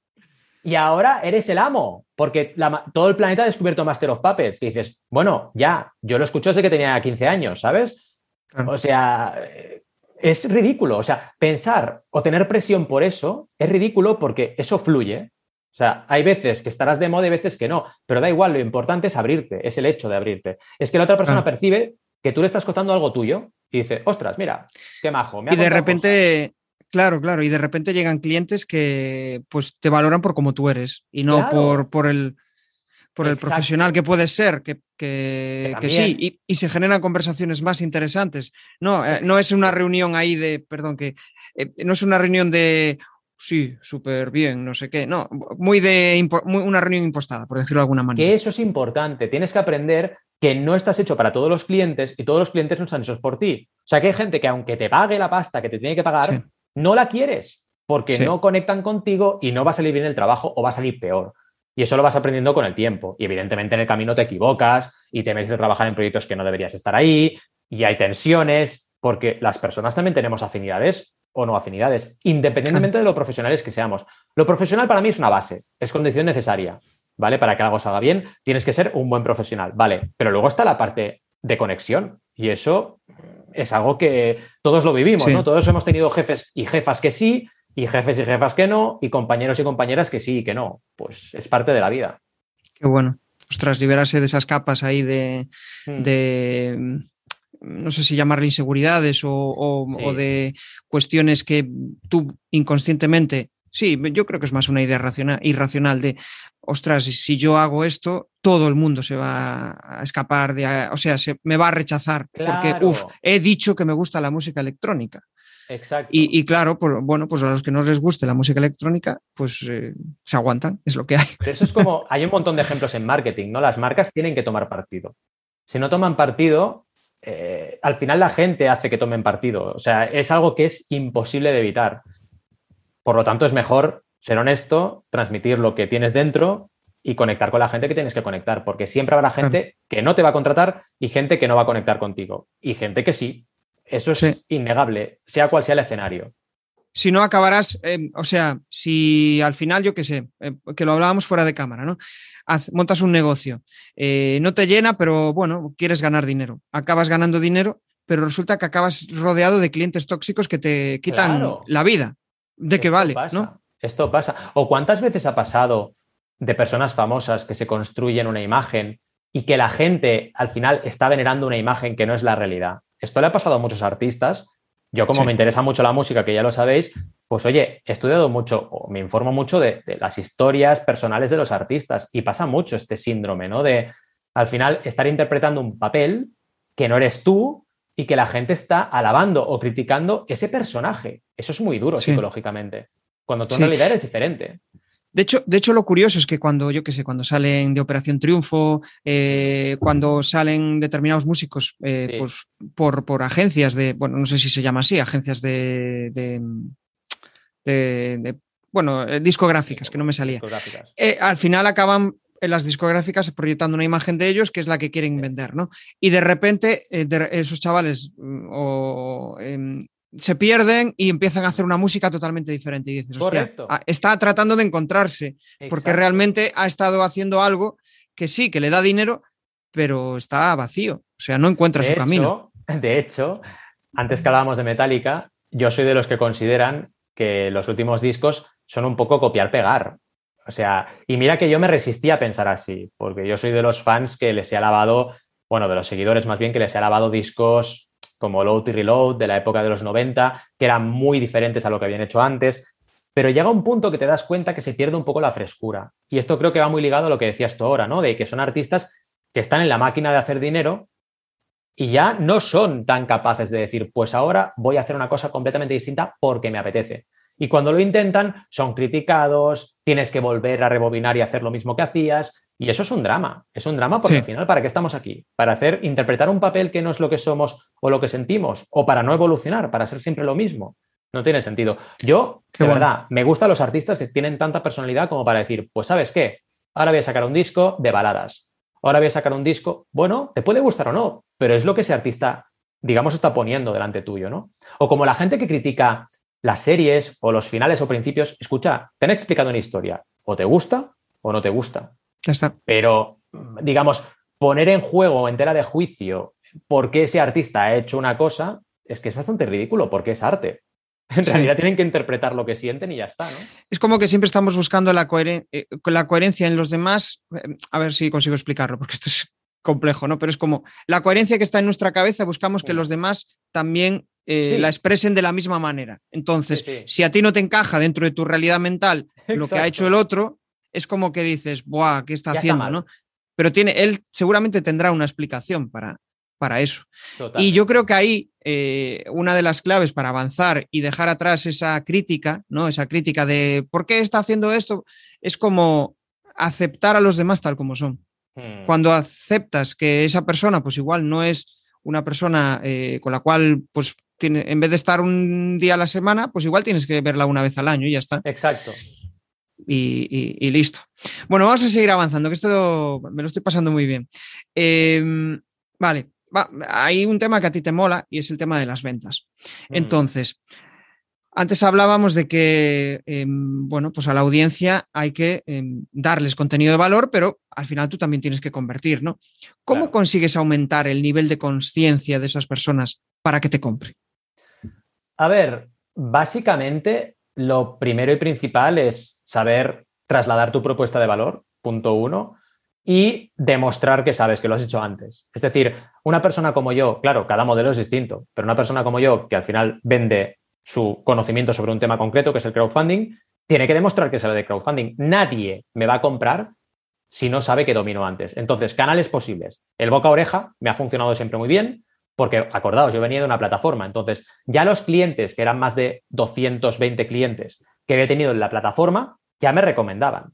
y ahora eres el amo, porque la todo el planeta ha descubierto Master of Puppets. Que dices, bueno, ya, yo lo escucho desde que tenía 15 años, ¿sabes? Claro. O sea, es ridículo. O sea, pensar o tener presión por eso es ridículo porque eso fluye. O sea, hay veces que estarás de moda y veces que no, pero da igual, lo importante es abrirte, es el hecho de abrirte. Es que la otra persona percibe que tú le estás contando algo tuyo y dice, ostras, mira, qué majo. me ha Y de repente, claro, claro, y de repente llegan clientes que pues te valoran por como tú eres y no Claro. por, por el por el profesional que puedes ser, que, que, Que que sí, y, y se generan conversaciones más interesantes. No, eh, no es una reunión ahí de, perdón, que eh, no es una reunión de, sí, súper bien, no sé qué, no, muy de, muy, una reunión impostada, por decirlo de alguna manera. Que eso es importante. Tienes que aprender que no estás hecho para todos los clientes y todos los clientes no están hechos por ti. O sea, que hay gente que aunque te pague la pasta que te tiene que pagar, Sí. no la quieres porque Sí. no conectan contigo y no va a salir bien el trabajo o va a salir peor. Y eso lo vas aprendiendo con el tiempo. Y evidentemente en el camino te equivocas y te metes a trabajar en proyectos que no deberías estar ahí y hay tensiones porque las personas también tenemos afinidades o no afinidades, independientemente de lo profesionales que seamos. Lo profesional para mí es una base, es condición necesaria, ¿vale? Para que algo salga bien, tienes que ser un buen profesional, ¿vale? Pero luego está la parte de conexión y eso es algo que todos lo vivimos, Sí. ¿no? Todos hemos tenido jefes y jefas que sí, y jefes y jefas que no, y compañeros y compañeras que sí y que no. Pues es parte de la vida. Qué bueno. Ostras, liberarse de esas capas ahí de, Mm. de mm, no sé si llamarle inseguridades o, o- Sí. o de cuestiones que tú inconscientemente, sí, yo creo que es más una idea racional, irracional de, ostras, si yo hago esto, todo el mundo se va a escapar de, o sea, se, me va a rechazar porque, uff, he dicho que me gusta la música electrónica. Exacto. Y, y claro, bueno, pues a los que no les guste la música electrónica, pues eh, se aguantan, es lo que hay. Pero eso es como, hay un montón de ejemplos en marketing, ¿no? Las marcas tienen que tomar partido. Si no toman partido, eh, al final la gente hace que tomen partido. O sea, es algo que es imposible de evitar. Por lo tanto, es mejor ser honesto, transmitir lo que tienes dentro y conectar con la gente que tienes que conectar, porque siempre habrá gente que no te va a contratar y gente que no va a conectar contigo. Y gente que sí. Eso es Sí. innegable, sea cual sea el escenario. si no acabarás, eh, o sea, si al final, yo qué sé, eh, que lo hablábamos fuera de cámara, ¿no? Montas un negocio, eh, no te llena, pero bueno, quieres ganar dinero. Acabas ganando dinero, pero resulta que acabas rodeado de clientes tóxicos que te quitan la vida. ¿De qué vale? ¿no? Esto pasa. ¿O cuántas veces ha pasado de personas famosas que se construyen una imagen y que la gente al final está venerando una imagen que no es la realidad? Esto le ha pasado a muchos artistas yo como me interesa mucho la música, que ya lo sabéis, pues oye, he estudiado mucho o me informo mucho de, las historias personales de los artistas y pasa mucho este síndrome, ¿no? De al final estar interpretando un papel que no eres tú y que la gente está alabando o criticando ese personaje. Eso es muy duro psicológicamente, cuando tú en realidad eres diferente. De hecho, de hecho, lo curioso es que cuando, yo qué sé, cuando salen de Operación Triunfo, eh, cuando salen determinados músicos eh, pues, por, por, agencias de, bueno, no sé si se llama así, agencias de, de, bueno, eh, discográficas, que no me salía. al final acaban en las discográficas proyectando una imagen de ellos que es la que quieren vender, ¿no? Y de repente esos chavales mm, o, em, se pierden y empiezan a hacer una música totalmente diferente. Y dices, hostia, ah, está tratando de encontrarse, porque realmente ha estado haciendo algo que sí, que le da dinero, pero está vacío. O sea, no encuentra su camino. De hecho, antes que hablábamos de Metallica, yo soy de los que consideran que los últimos discos son un poco copiar-pegar. O sea, y mira que yo me resistí a pensar así, porque yo soy de los fans que les he alabado, bueno, de los seguidores más bien, que les he alabado discos como Load y Reload de la época de los 90, que eran muy diferentes a lo que habían hecho antes. Pero llega un punto que te das cuenta que se pierde un poco la frescura. Y esto creo que va muy ligado a lo que decías tú ahora, ¿no? De que son artistas que están en la máquina de hacer dinero y ya no son tan capaces de decir, pues ahora voy a hacer una cosa completamente distinta porque me apetece. Y cuando lo intentan, son criticados, tienes que volver a rebobinar y hacer lo mismo que hacías. Y eso es un drama. Es un drama porque al final, ¿para qué estamos aquí? ¿Para hacer, interpretar un papel que no es lo que somos o lo que sentimos? ¿O para no evolucionar? ¿Para ser siempre lo mismo? No tiene sentido. Yo, de verdad, me gustan los artistas que tienen tanta personalidad como para decir, pues ¿sabes qué? Ahora voy a sacar un disco de baladas. Ahora voy a sacar un disco, bueno, te puede gustar o no, pero es lo que ese artista, digamos, está poniendo delante tuyo, ¿no? O como la gente que critica las series o los finales o principios, escucha, te han explicado una historia, o te gusta o no te gusta. Ya está. Pero, digamos, poner en juego, en tela de juicio, por qué ese artista ha hecho una cosa, es que es bastante ridículo, porque es arte. En realidad tienen que interpretar lo que sienten y ya está, ¿no? Es como que siempre estamos buscando la, eh, la coherencia en los demás. Eh, a ver si consigo explicarlo, porque esto es complejo, ¿no? Pero es como la coherencia que está en nuestra cabeza, buscamos que los demás también eh, la expresen de la misma manera. Entonces, si a ti no te encaja dentro de tu realidad mental lo que ha hecho el otro, es como que dices, ¡buah! ¿Qué está haciendo? ¿no? Pero tiene, él seguramente tendrá una explicación para, para eso. Y yo creo que ahí eh, una de las claves para avanzar y dejar atrás esa crítica, ¿no? Esa crítica de ¿por qué está haciendo esto? Es como aceptar a los demás tal como son. Hmm. Cuando aceptas que esa persona, pues igual no es una persona eh, con la cual pues en vez de estar un día a la semana, pues igual tienes que verla una vez al año y ya está. Exacto. Y, listo. Bueno, vamos a seguir avanzando, que esto me lo estoy pasando muy bien. Em, vale, hay un tema que a ti te mola y es el tema de las ventas. Mm. Entonces, antes hablábamos de que, em, bueno, pues a la audiencia hay que em, darles contenido de valor, pero al final tú también tienes que convertir, ¿no? ¿Cómo consigues aumentar el nivel de conciencia de esas personas para que te compre? A ver, básicamente lo primero y principal es saber trasladar tu propuesta de valor, punto uno, y demostrar que sabes que lo has hecho antes. Es decir, una persona como yo, claro, cada modelo es distinto, pero una persona como yo que al final vende su conocimiento sobre un tema concreto, que es el crowdfunding, tiene que demostrar que sabe de crowdfunding. Nadie me va a comprar si no sabe que domino antes. Entonces, canales posibles. El boca oreja me ha funcionado siempre muy bien. Porque, acordaos, yo venía de una plataforma, entonces ya los clientes, que eran más de 220 clientes que había tenido en la plataforma, ya me recomendaban.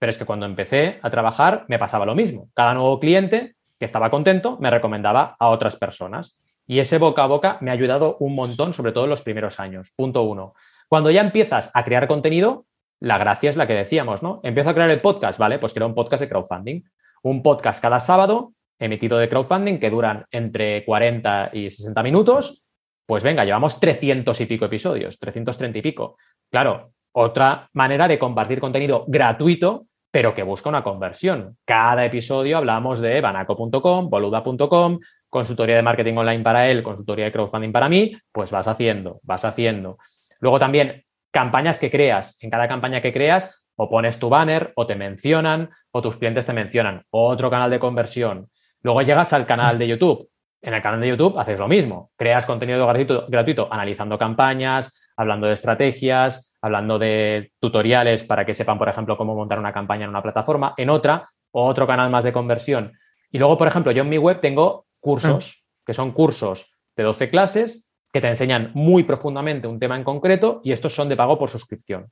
Pero es que cuando empecé a trabajar me pasaba lo mismo. Cada nuevo cliente que estaba contento me recomendaba a otras personas. Y ese boca a boca me ha ayudado un montón, sobre todo en los primeros años. Punto uno. Cuando ya empiezas a crear contenido, la gracia es la que decíamos, ¿no? Empiezo a crear el podcast, ¿vale? Pues creo un podcast de crowdfunding. Un podcast cada sábado emitido de crowdfunding que duran entre 40 y 60 minutos Pues venga, llevamos 300 y pico episodios, 330 y pico. Claro, otra manera de compartir contenido gratuito, pero que busca una conversión. Cada episodio hablamos de banaco.com, boluda.com, consultoría de marketing online para él, consultoría de crowdfunding para mí, pues vas haciendo, vas haciendo. Luego también campañas que creas. En cada campaña que creas, o pones tu banner, o te mencionan, o tus clientes te mencionan. Otro canal de conversión. Luego llegas al canal de YouTube. En el canal de YouTube haces lo mismo. Creas contenido gratuito, gratuito analizando campañas, hablando de estrategias, hablando de tutoriales para que sepan, por ejemplo, cómo montar una campaña en una plataforma. En otra, otro canal más de conversión. Y luego, por ejemplo, yo en mi web tengo cursos, ah. que son cursos de 12 clases que te enseñan muy profundamente un tema en concreto y estos son de pago por suscripción.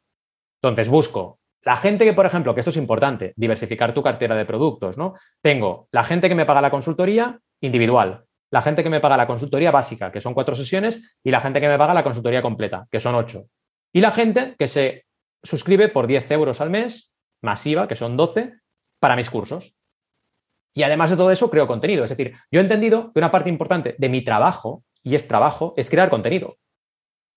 Entonces, busco la gente que, por ejemplo, que esto es importante, diversificar tu cartera de productos, ¿no? Tengo la gente que me paga la consultoría individual, la gente que me paga la consultoría básica, que son cuatro sesiones, y la gente que me paga la consultoría completa, que son ocho. Y la gente que se suscribe por 10 euros al mes, masiva, que son 12, para mis cursos. Y además de todo eso, creo contenido. Es decir, yo he entendido que una parte importante de mi trabajo, y es trabajo, es crear contenido.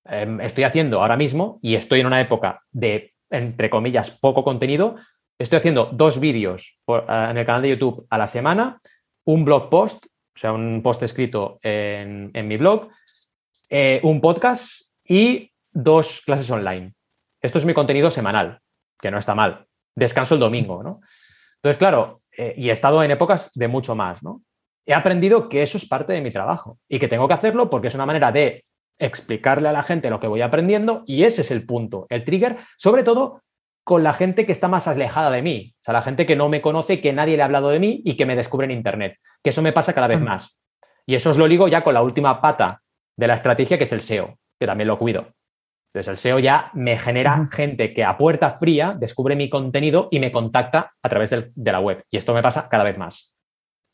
Em, estoy haciendo ahora mismo, y estoy en una época de, entre comillas, poco contenido, estoy haciendo dos vídeos eh, en el canal de YouTube a la semana, un blog post, o sea, un post escrito en, mi blog, eh, un podcast y dos clases online. Esto es mi contenido semanal, que no está mal. Descanso el domingo, ¿no? Entonces, claro, eh, y he estado en épocas de mucho más, ¿no? He aprendido que eso es parte de mi trabajo y que tengo que hacerlo porque es una manera de explicarle a la gente lo que voy aprendiendo y ese es el punto, el trigger, sobre todo con la gente que está más alejada de mí, o sea, la gente que no me conoce, que nadie le ha hablado de mí y que me descubre en Internet, que eso me pasa cada vez más. Y eso os lo digo ya con la última pata de la estrategia, que es el SEO, que también lo cuido. Entonces, el SEO ya me genera gente que a puerta fría descubre mi contenido y me contacta a través de la web. Y esto me pasa cada vez más.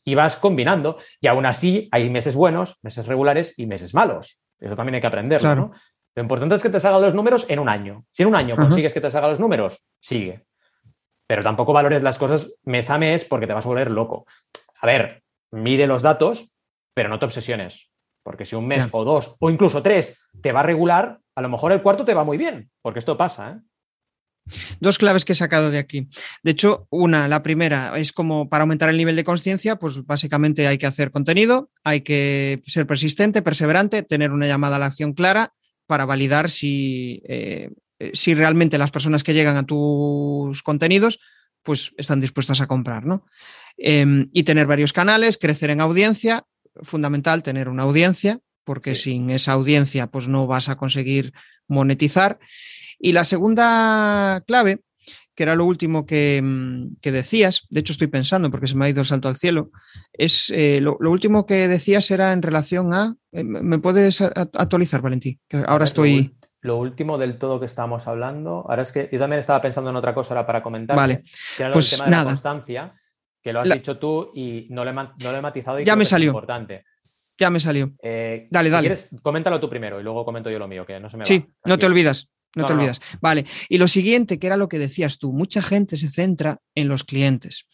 Y vas combinando. Y aún así hay meses buenos, meses regulares y meses malos. Eso también hay que aprenderlo. ¿no? Lo importante es que te salgan los números en un año. Si en un año consigues que te salgan los números, sigue. Pero tampoco valores las cosas mes a mes porque te vas a volver loco. A ver, mide los datos, pero no te obsesiones. Porque si un mes o dos o incluso tres te va a regular, a lo mejor el cuarto te va muy bien, porque esto pasa. ¿eh? Dos claves que he sacado de aquí. De hecho, una, la primera, es como para aumentar el nivel de conciencia, pues básicamente hay que hacer contenido, hay que ser persistente, perseverante, tener una llamada a la acción clara para validar si, eh, si realmente las personas que llegan a tus contenidos pues están dispuestas a comprar, ¿no? Em, y tener varios canales, crecer en audiencia, fundamental tener una audiencia, porque sin esa audiencia pues no vas a conseguir monetizar. Y la segunda clave, que era lo último que, mm, decías, de hecho estoy pensando porque se me ha ido el salto al cielo, es eh, lo, último que decías era en relación a, eh, ¿me puedes actualizar, Valentín? Que ahora estoy... Lo último del todo que estábamos hablando, ahora es que yo también estaba pensando en otra cosa ahora para comentar. Vale, que era pues tema de la constancia, que lo has dicho tú y no lo he, matizado y ya me salió. Es importante. Ya me salió. Eh, dale, dale. Quieres, coméntalo tú primero y luego comento yo lo mío, que no se me Sí, no te olvidas. No, te olvidas. Vale. Y lo siguiente, que era lo que decías tú, mucha gente se centra en los clientes.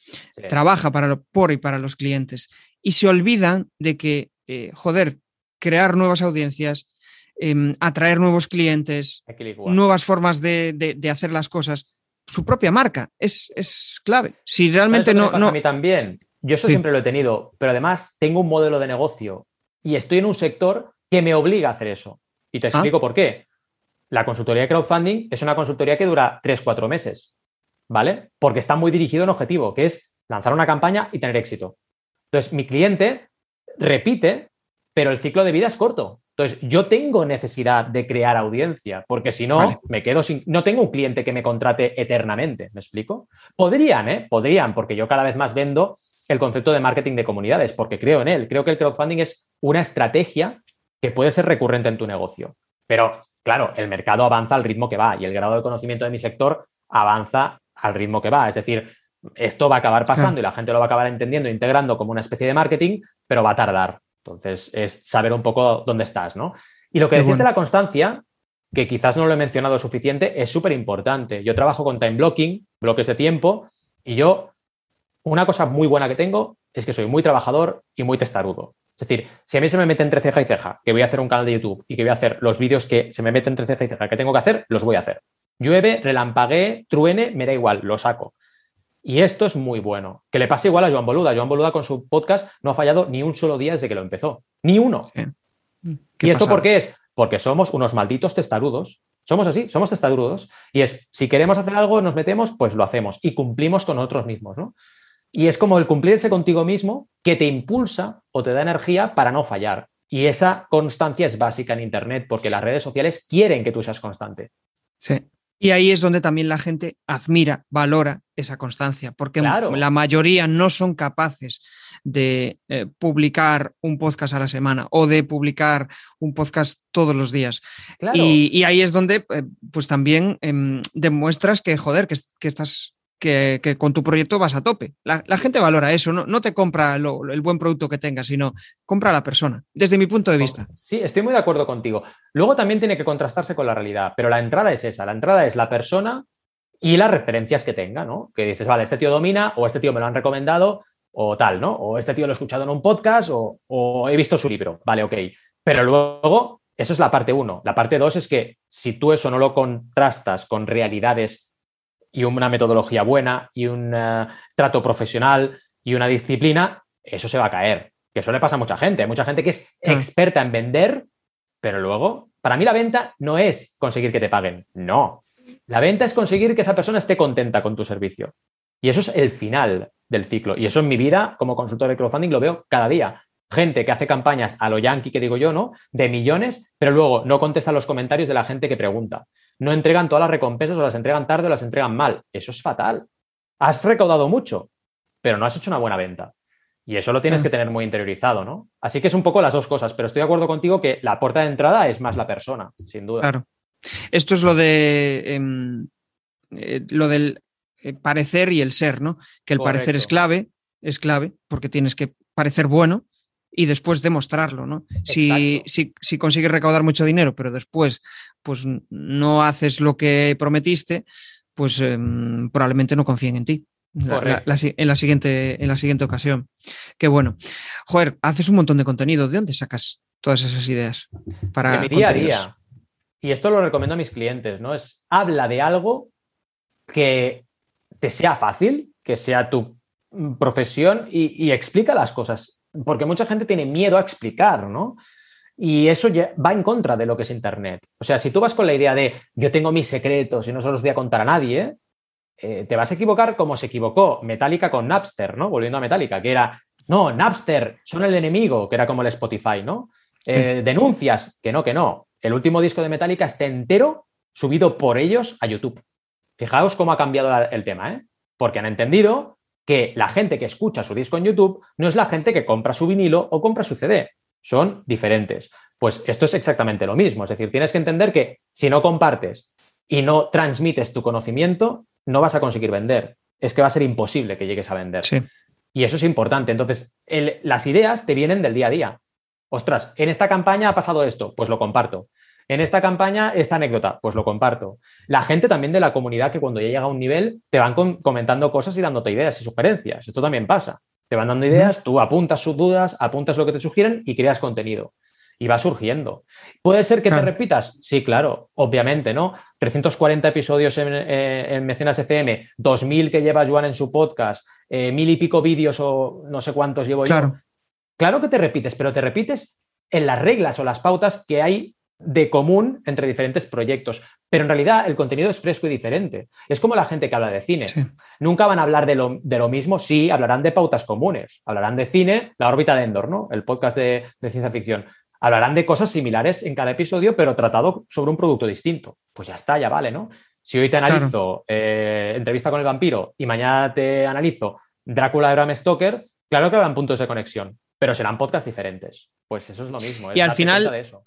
Trabaja para lo, por y para los clientes. Y se olvidan de que, eh, joder, crear nuevas audiencias, em, atraer nuevos clientes, nuevas formas de, hacer las cosas. Su propia marca es, es clave. Si realmente no, no. A mí también. Yo eso siempre lo he tenido, pero además tengo un modelo de negocio y estoy en un sector que me obliga a hacer eso. Y te ah. explico por qué. La consultoría de crowdfunding es una consultoría que dura 3-4 meses, ¿vale? Porque está muy dirigido a un objetivo, que es lanzar una campaña y tener éxito. Entonces, mi cliente repite, pero el ciclo de vida es corto. Entonces, yo tengo necesidad de crear audiencia, porque si no, me quedo sin. No tengo un cliente que me contrate eternamente, ¿me explico? Podrían, ¿eh? Podrían, porque yo cada vez más vendo el concepto de marketing de comunidades, porque creo en él. Creo que el crowdfunding es una estrategia que puede ser recurrente en tu negocio. Pero, claro, el mercado avanza al ritmo que va y el grado de conocimiento de mi sector avanza al ritmo que va. Es decir, esto va a acabar pasando y la gente lo va a acabar entendiendo, integrando como una especie de marketing, pero va a tardar. Entonces, es saber un poco dónde estás, ¿no? Y lo que decís de la constancia, que quizás no lo he mencionado suficiente, es súper importante. Yo trabajo con time blocking, bloques de tiempo, y yo una cosa muy buena que tengo es que soy muy trabajador y muy testarudo. Es decir, si a mí se me mete entre ceja y ceja que voy a hacer un canal de YouTube y que voy a hacer los vídeos que se me meten entre ceja y ceja que tengo que hacer, los voy a hacer. Llueve, relampaguee, truene, me da igual, lo saco. Y esto es muy bueno. Que le pase igual a Joan Boluda. Joan Boluda con su podcast no ha fallado ni un solo día desde que lo empezó. Ni uno. ¿Y esto por qué es? Porque somos unos malditos testarudos. Somos así, somos testarudos. Y es, si queremos hacer algo, nos metemos, pues lo hacemos y cumplimos con nosotros mismos, ¿no? Y es como el cumplirse contigo mismo que te impulsa o te da energía para no fallar. Y esa constancia es básica en Internet porque las redes sociales quieren que tú seas constante. Sí. Y ahí es donde también la gente admira, valora esa constancia, porque la mayoría no son capaces de eh, publicar un podcast a la semana o de publicar un podcast todos los días. Y, ahí es donde, eh, pues también em, demuestras que, joder, que, que estás que, con tu proyecto vas a tope. La, gente valora eso, no, no te compra el buen producto que tengas, sino compra a la persona, desde mi punto de vista. Sí, estoy muy de acuerdo contigo. Luego también tiene que contrastarse con la realidad, pero la entrada es esa, la entrada es la persona y las referencias que tenga, ¿no? Que dices, vale, este tío domina o este tío me lo han recomendado o tal, ¿no? O este tío lo he escuchado en un podcast o, o he visto su libro, vale, ok. Pero luego, eso es la parte uno. La parte dos es que si tú eso no lo contrastas con realidades y una metodología buena y un eh, trato profesional y una disciplina, eso se va a caer. Que eso le pasa a mucha gente. mucha gente que es experta en vender, pero luego, para mí la venta no es conseguir que te paguen. No. La venta es conseguir que esa persona esté contenta con tu servicio. Y eso es el final del ciclo. Y eso en mi vida como consultor de crowdfunding lo veo cada día. Gente que hace campañas a lo yankee, que digo yo, ¿no? De millones, pero luego no contesta los comentarios de la gente que pregunta no entregan todas las recompensas o las entregan tarde o las entregan mal. Eso es fatal. Has recaudado mucho, pero no has hecho una buena venta. Y eso lo tienes que tener muy interiorizado, ¿no? Así que es un poco las dos cosas, pero estoy de acuerdo contigo que la puerta de entrada es más la persona, sin duda. Claro. Esto es lo de em, eh, lo del eh, parecer y el ser, ¿no? Que el parecer es clave, es clave, porque tienes que parecer bueno, y después demostrarlo, ¿no? Si, si, consigues recaudar mucho dinero, pero después pues no haces lo que prometiste, pues em, probablemente no confíen en ti. en, la siguiente, en la siguiente ocasión. Qué bueno. Joder, haces un montón de contenido. ¿De dónde sacas todas esas ideas? Para mi día a día. Y esto lo recomiendo a mis clientes, ¿no? Es habla de algo que te sea fácil, que sea tu mm, profesión y, y explica las cosas porque mucha gente tiene miedo a explicar, ¿no? Y eso ya va en contra de lo que es Internet. O sea, si tú vas con la idea de yo tengo mis secretos y no se los voy a contar a nadie, eh, te vas a equivocar como se equivocó Metallica con Napster, ¿no? Volviendo a Metallica, que era, no, Napster, son el enemigo, que era como el Spotify, ¿no? Eh, denuncias, que no, que no. El último disco de Metallica está entero subido por ellos a YouTube. Fijaos cómo ha cambiado el tema, ¿eh? Porque han entendido que la gente que escucha su disco en YouTube no es la gente que compra su vinilo o compra su CD. Son diferentes. Pues esto es exactamente lo mismo. Es decir, tienes que entender que si no compartes y no transmites tu conocimiento, no vas a conseguir vender. Es que va a ser imposible que llegues a vender. Y eso es importante. Entonces, las ideas te vienen del día a día. Ostras, en esta campaña ha pasado esto, pues lo comparto. En esta campaña, esta anécdota, pues lo comparto. La gente también de la comunidad que cuando ya llega a un nivel te van comentando cosas y dándote ideas y sugerencias. Esto también pasa. Te van dando ideas, tú apuntas sus dudas, apuntas lo que te sugieren y creas contenido. Y va surgiendo. ¿Puede ser que te repitas? Sí, claro, obviamente, ¿no? 340 episodios en, eh, Mecenas FM, 2000 que lleva Joan en su podcast, eh, mil y pico vídeos o no sé cuántos llevo yo. Claro que te repites, pero te repites en las reglas o las pautas que hay de común entre diferentes proyectos. Pero en realidad el contenido es fresco y diferente. Es como la gente que habla de cine. Nunca van a hablar de lo, mismo, sí, hablarán de pautas comunes. Hablarán de cine, la órbita de Endor, ¿no? El podcast de, ciencia ficción. Hablarán de cosas similares en cada episodio, pero tratado sobre un producto distinto. Pues ya está, ya vale, ¿no? Si hoy te analizo eh, entrevista con el vampiro y mañana te analizo Drácula de Bram Stoker, claro que habrán puntos de conexión, pero serán podcasts diferentes. Pues eso es lo mismo. y al final, de eso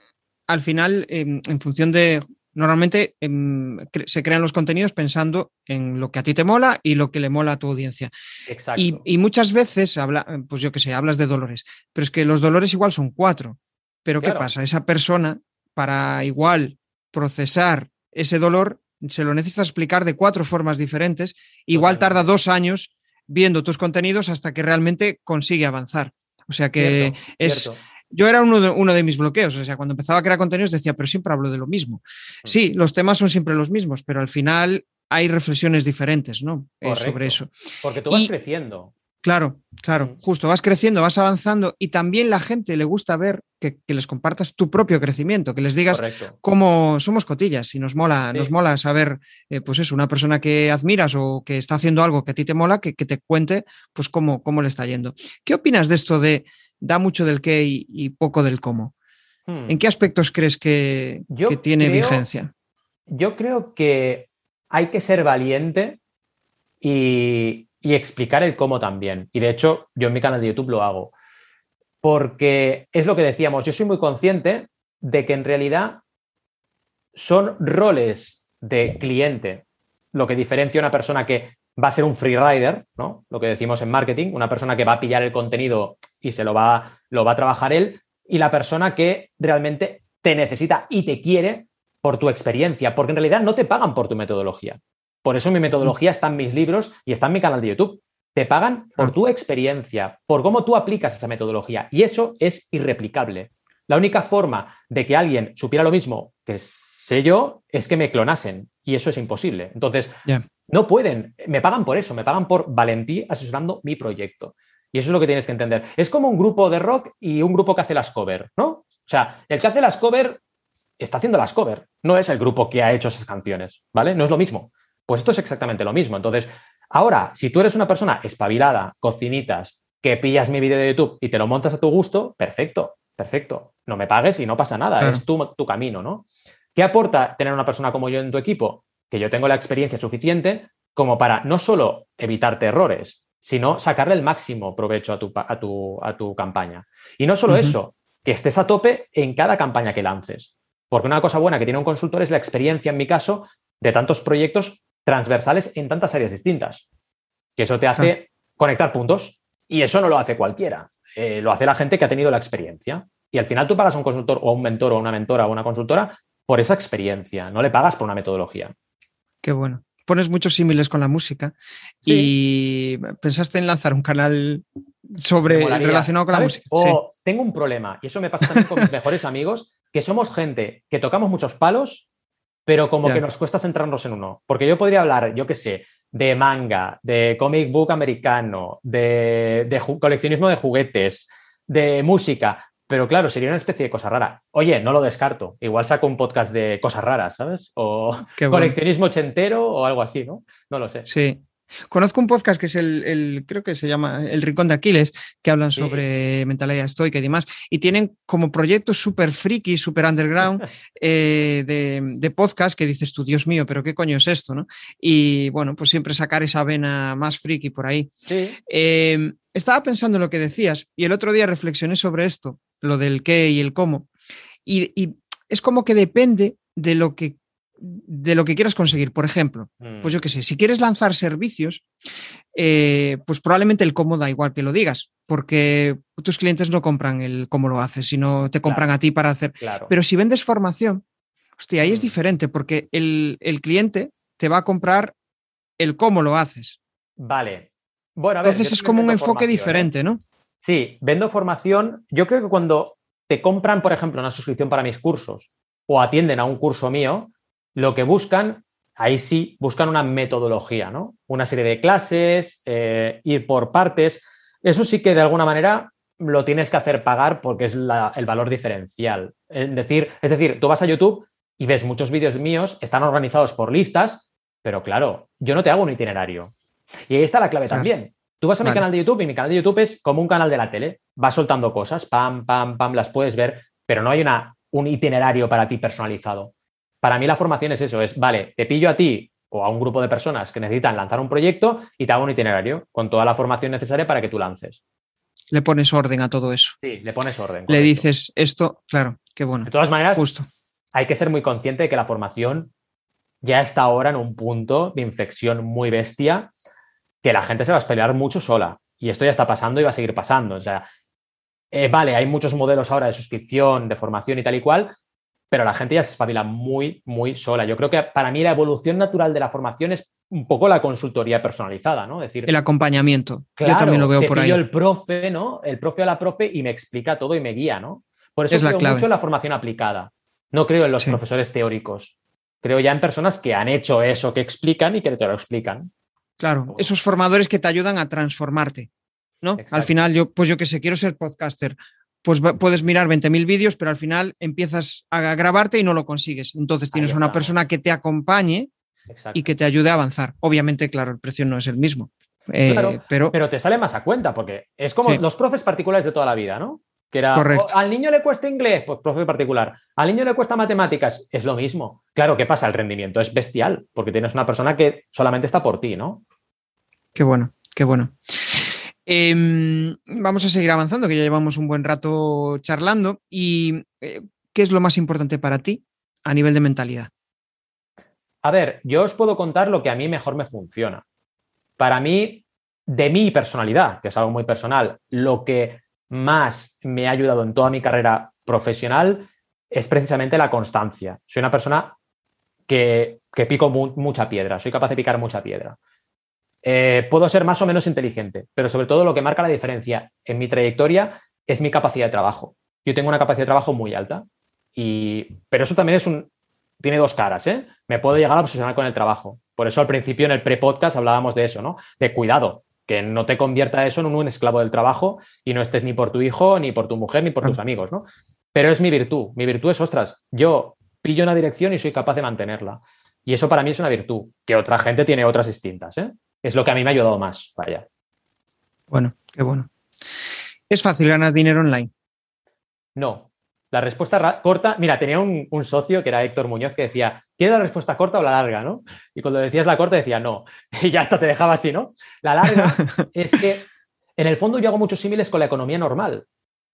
al final, em, en función de, normalmente em, se crean los contenidos pensando en lo que a ti te mola y lo que le mola a tu audiencia. Exacto. Y, muchas veces, habla, pues yo qué sé, hablas de dolores, pero es que los dolores igual son cuatro. Pero ¿qué pasa? Esa persona, para igual procesar ese dolor, se lo necesita explicar de cuatro formas diferentes. Igual tarda dos años viendo tus contenidos hasta que realmente consigue avanzar. O sea que es... Yo era uno de, uno de, mis bloqueos, o sea, cuando empezaba a crear contenidos decía, pero siempre hablo de lo mismo. Mm. Sí, los temas son siempre los mismos, pero al final hay reflexiones diferentes, ¿no? Eh, sobre eso. Porque tú vas creciendo. Claro, claro, mm. justo, vas creciendo, vas avanzando y también la gente le gusta ver que, les compartas tu propio crecimiento, que les digas cómo somos cotillas y nos mola, nos mola saber, eh, pues eso, una persona que admiras o que está haciendo algo que a ti te mola, que, te cuente pues cómo, cómo le está yendo. ¿Qué opinas de esto de da mucho del qué y, poco del cómo? Hmm. ¿En qué aspectos crees que, tiene vigencia? Yo creo que hay que ser valiente y, y explicar el cómo también. Y de hecho, yo en mi canal de YouTube lo hago. Porque es lo que decíamos, yo soy muy consciente de que en realidad son roles de cliente lo que diferencia a una persona que va a ser un freerider, ¿no? Lo que decimos en marketing, una persona que va a pillar el contenido y se lo va, lo va a trabajar él, y la persona que realmente te necesita y te quiere por tu experiencia, porque en realidad no te pagan por tu metodología. Por eso mi metodología está en mis libros y está en mi canal de YouTube. Te pagan por ah. tu experiencia, por cómo tú aplicas esa metodología. Y eso es irreplicable. La única forma de que alguien supiera lo mismo que sé yo es que me clonasen. Y eso es imposible. Entonces, no pueden. Me pagan por eso. Me pagan por valentí asesorando mi proyecto. Y eso es lo que tienes que entender. Es como un grupo de rock y un grupo que hace las cover, ¿no? O sea, el que hace las cover está haciendo las cover. No es el grupo que ha hecho esas canciones, ¿vale? No es lo mismo. Pues esto es exactamente lo mismo. Entonces, ahora, si tú eres una persona espabilada, cocinitas, que pillas mi vídeo de YouTube y te lo montas a tu gusto, perfecto, perfecto. No me pagues y no pasa nada, es tu, tu camino, ¿no? ¿Qué aporta tener una persona como yo en tu equipo? Que yo tengo la experiencia suficiente como para no solo evitarte errores, sino sacarle el máximo provecho a tu, a tu, a tu campaña. Y no solo eso, que estés a tope en cada campaña que lances. Porque una cosa buena que tiene un consultor es la experiencia, en mi caso, de tantos proyectos transversales en tantas áreas distintas. Que eso te hace conectar puntos y eso no lo hace cualquiera. Eh, lo hace la gente que ha tenido la experiencia. Y al final tú pagas a un consultor o a un mentor o una mentora o una consultora por esa experiencia, no le pagas por una metodología. Qué bueno. Pones muchos símiles con la música y pensaste en lanzar un canal sobre relacionado con la música. O tengo un problema, y eso me pasa también con mis mejores amigos, que somos gente que tocamos muchos palos, pero como que nos cuesta centrarnos en uno. Porque yo podría hablar, yo qué sé, de manga, de comic book americano, de, coleccionismo de juguetes, de música, pero claro, sería una especie de cosa rara. Oye, no lo descarto. Igual saco un podcast de cosas raras, ¿sabes? O coleccionismo ochentero o algo así, ¿no? No lo sé. Sí. Conozco un podcast que es el, creo que se llama El Rincón de Aquiles, que hablan sobre mentalidad estoica y demás, y tienen como proyectos súper friki, súper underground eh, de, podcast que dices tú, Dios mío, pero qué coño es esto, ¿no? Y bueno, pues siempre sacar esa vena más friki por ahí. Em, estaba pensando en lo que decías y el otro día reflexioné sobre esto, lo del qué y el cómo, y, y es como que depende de lo que de lo que quieras conseguir. Por ejemplo, pues mm. yo qué sé, si quieres lanzar servicios, eh, pues probablemente el cómo da igual que lo digas, porque tus clientes no compran el cómo lo haces, sino te compran a ti para hacer. Pero si vendes formación, hostia, ahí es mm. diferente, porque el, cliente te va a comprar el cómo lo haces. Vale. Bueno, Entonces es como un enfoque ¿eh? diferente, ¿no? Sí, vendo formación. Yo creo que cuando te compran, por ejemplo, una suscripción para mis cursos o atienden a un curso mío, lo que buscan, ahí sí, buscan una metodología, ¿no? Una serie de clases, eh, ir por partes. Eso sí que de alguna manera lo tienes que hacer pagar porque es el valor diferencial. Es decir, es decir, tú vas a YouTube y ves muchos vídeos míos, están organizados por listas, pero claro, yo no te hago un itinerario. Y ahí está la clave también. Tú vas a mi canal de YouTube y mi canal de YouTube es como un canal de la tele. Vas soltando cosas, pam, pam, pam, las puedes ver, pero no hay una, un itinerario para ti personalizado para mí la formación es eso, es, vale, te pillo a ti o a un grupo de personas que necesitan lanzar un proyecto y te hago un itinerario con toda la formación necesaria para que tú lances. Le pones orden a todo eso. Sí, le pones orden. Le dices esto, claro, qué bueno. De todas maneras, Justo. hay que ser muy consciente de que la formación ya está ahora en un punto de inflexión muy bestia que la gente se va a pelear mucho sola. Y esto ya está pasando y va a seguir pasando. O sea, eh, vale, hay muchos modelos ahora de suscripción, de formación y tal y cual, pero la gente ya se espabila muy, muy sola. Yo creo que para mí la evolución natural de la formación es un poco la consultoría personalizada, ¿no? decir, el acompañamiento. Yo también lo veo por ahí. el profe, ¿no? El profe a la profe y me explica todo y me guía, ¿no? Por eso creo mucho en la formación aplicada. No creo en los profesores teóricos. Creo ya en personas que han hecho eso que explican y que te lo explican. Claro, esos formadores que te ayudan a transformarte, ¿no? Al final, yo, pues yo que sé, quiero ser podcaster. Pues puedes mirar 20.000 vídeos, pero al final empiezas a grabarte y no lo consigues. Entonces tienes una persona que te acompañe y que te ayude a avanzar. Obviamente, claro, el precio no es el mismo. Eh, pero... pero te sale más a cuenta, porque es como los profes particulares de toda la vida, ¿no? Que era, Correcto. Oh, al niño le cuesta inglés, pues profe particular. Al niño le cuesta matemáticas, es lo mismo. Claro, ¿qué pasa? El rendimiento es bestial, porque tienes una persona que solamente está por ti, ¿no? Qué bueno, qué bueno. Em, vamos a seguir avanzando, que ya llevamos un buen rato charlando. ¿Y eh, qué es lo más importante para ti a nivel de mentalidad? A ver, yo os puedo contar lo que a mí mejor me funciona. Para mí, de mi personalidad, que es algo muy personal, lo que más me ha ayudado en toda mi carrera profesional es precisamente la constancia. Soy una persona que, pico mucha piedra, soy capaz de picar mucha piedra. Eh, puedo ser más o menos inteligente, pero sobre todo lo que marca la diferencia en mi trayectoria es mi capacidad de trabajo. Yo tengo una capacidad de trabajo muy alta, y, pero eso también es un, tiene dos caras, ¿eh? Me puedo llegar a obsesionar con el trabajo. Por eso al principio en el pre-podcast hablábamos de eso, ¿no? De cuidado, que no te convierta eso en un, esclavo del trabajo y no estés ni por tu hijo, ni por tu mujer, ni por tus amigos, ¿no? Pero es mi virtud. Mi virtud es, ostras, yo pillo una dirección y soy capaz de mantenerla. Y eso para mí es una virtud, que otra gente tiene otras distintas, ¿eh? Es lo que a mí me ha ayudado más, vaya. Bueno, qué bueno. ¿Es fácil ganar dinero online? No, la respuesta corta, mira, tenía un, socio que era Héctor Muñoz que decía, ¿quieres la respuesta corta o la larga? ¿no? Y cuando decías la corta decía, no. Y ya hasta te dejaba así, ¿no? La larga es que en el fondo yo hago muchos símiles con la economía normal.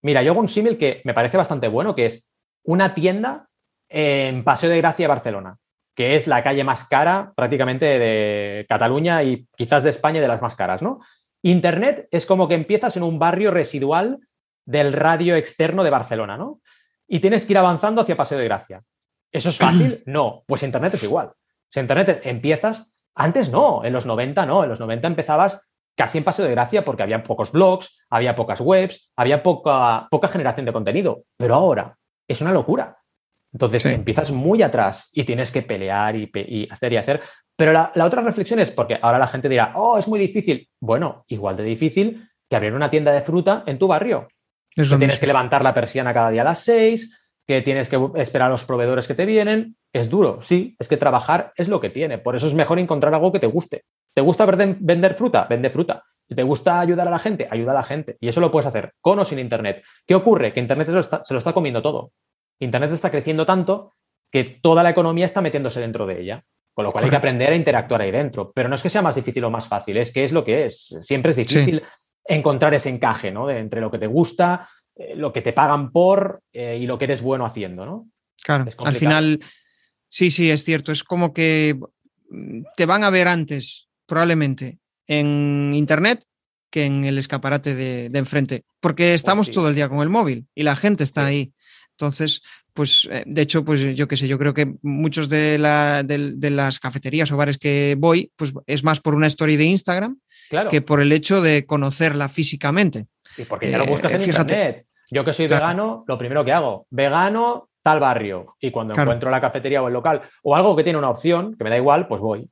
Mira, yo hago un símil que me parece bastante bueno, que es una tienda en Paseo de Gracia, Barcelona, que es la calle más cara prácticamente de Cataluña y quizás de España de las más caras, ¿no? Internet es como que empiezas en un barrio residual del radio externo de Barcelona, ¿no? Y tienes que ir avanzando hacia Paseo de Gracia. ¿Eso es fácil? No, pues Internet es igual. Si Internet empiezas, antes no, en los 90 no, en los 90 empezabas casi en Paseo de Gracia porque había pocos blogs, había pocas webs, había poca, poca generación de contenido, pero ahora es una locura. Entonces empiezas muy atrás y tienes que pelear y, hacer y hacer. Pero la, otra reflexión es porque ahora la gente dirá, oh, es muy difícil. Bueno, igual de difícil que abrir una tienda de fruta en tu barrio que tienes que levantar la persiana cada día a las seis, que tienes que esperar a los proveedores que te vienen. Es duro, sí, es que trabajar es lo que tiene. Por eso es mejor encontrar algo que te guste. ¿Te gusta vender fruta? Vende fruta. Si te gusta ayudar a la gente, ayuda a la gente. Y eso lo puedes hacer con o sin Internet. ¿Qué ocurre? Que Internet se lo está, comiendo todo. Internet está creciendo tanto que toda la economía está metiéndose dentro de ella. Con lo cual hay que aprender a interactuar ahí dentro. Pero no es que sea más difícil o más fácil, es que es lo que es. Siempre es difícil encontrar ese encaje, ¿no? entre lo que te gusta, eh, lo que te pagan por eh, y lo que eres bueno haciendo, ¿no? Claro, al final, sí, sí, es cierto. Es como que mm, te van a ver antes, probablemente, en Internet que en el escaparate de, enfrente, porque pues estamos todo el día con el móvil y la gente está ahí. Entonces, pues eh, de hecho, pues yo qué sé, yo creo que muchos de, las cafeterías o bares que voy, pues es más por una story de Instagram que por el hecho de conocerla físicamente. Y porque ya lo buscas en internet. Yo que soy vegano, lo primero que hago, vegano, tal barrio. Y cuando encuentro la cafetería o el local o algo que tiene una opción, que me da igual, pues voy.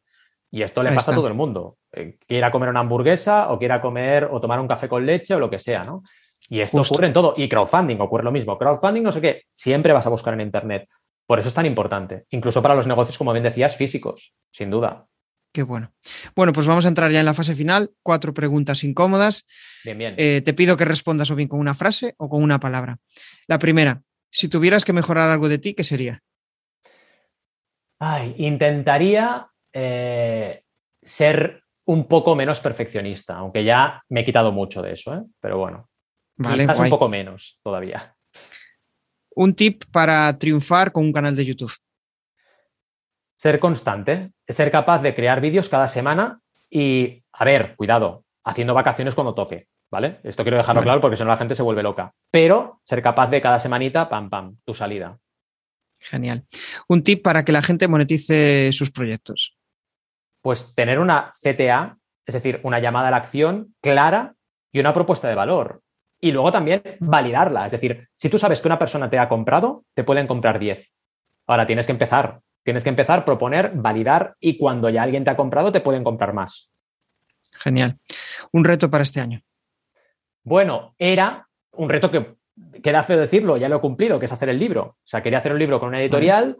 Y esto le pasa a todo el mundo. Eh, quiera comer una hamburguesa o quiera comer o tomar un café con leche o lo que sea, ¿no? Y esto ocurre en todo. Y crowdfunding ocurre lo mismo. Crowdfunding, no sé qué, siempre vas a buscar en Internet. Por eso es tan importante. Incluso para los negocios, como bien decías, físicos, sin duda. Qué bueno. Bueno, pues vamos a entrar ya en la fase final. Cuatro preguntas incómodas. Bien, bien. Eh, te pido que respondas o bien con una frase o con una palabra. La primera, si tuvieras que mejorar algo de ti, ¿qué sería? Ay, intentaría eh, ser un poco menos perfeccionista, aunque ya me he quitado mucho de eso, ¿eh? pero bueno, vale, un poco menos todavía. Un tip para triunfar con un canal de YouTube. Ser constante, ser capaz de crear vídeos cada semana y, a ver, cuidado, haciendo vacaciones cuando toque, ¿vale? Esto quiero dejarlo claro porque si no la gente se vuelve loca. Pero ser capaz de cada semanita, pam, pam, tu salida. Genial. Un tip para que la gente monetice sus proyectos. pues tener una CTA, es decir, una llamada a la acción clara y una propuesta de valor. Y luego también validarla. Es decir, si tú sabes que una persona te ha comprado, te pueden comprar 10. Ahora tienes que empezar. Tienes que empezar, proponer, validar y cuando ya alguien te ha comprado, te pueden comprar más. Genial. Un reto para este año. Bueno, era un reto que queda feo decirlo, ya lo he cumplido, que es hacer el libro. O sea, quería hacer un libro con una editorial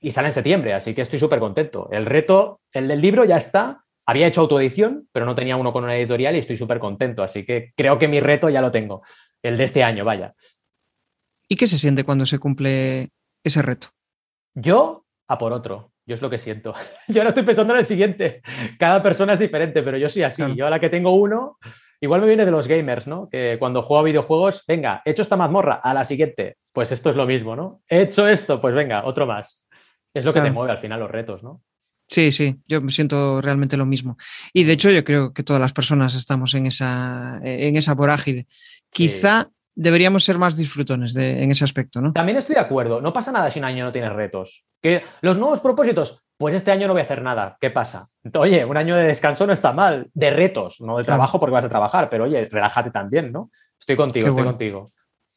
y sale en septiembre, así que estoy súper contento. El reto, el del libro ya está. Había hecho autoedición, pero no tenía uno con una editorial y estoy súper contento. Así que creo que mi reto ya lo tengo. El de este año, vaya. ¿Y qué se siente cuando se cumple ese reto? Yo a por otro. Yo es lo que siento. Yo no estoy pensando en el siguiente. Cada persona es diferente, pero yo soy así. Yo a la que tengo uno, igual me viene de los gamers, ¿no? Que cuando juego a videojuegos, venga, he hecho esta mazmorra, a la siguiente. Pues esto es lo mismo, ¿no? He hecho esto, pues venga, otro más. Es lo que te mueve al final los retos, ¿no? Sí, sí, yo me siento realmente lo mismo. Y de hecho, yo creo que todas las personas estamos en esa, en esa vorágine. Quizá deberíamos ser más disfrutones en ese aspecto, ¿no? También estoy de acuerdo. No pasa nada si un año no tienes retos. Que los nuevos propósitos, pues este año no voy a hacer nada. ¿Qué pasa? Oye, un año de descanso no está mal. De retos, no de trabajo porque vas a trabajar, pero oye, relájate también, ¿no? Estoy contigo, estoy contigo.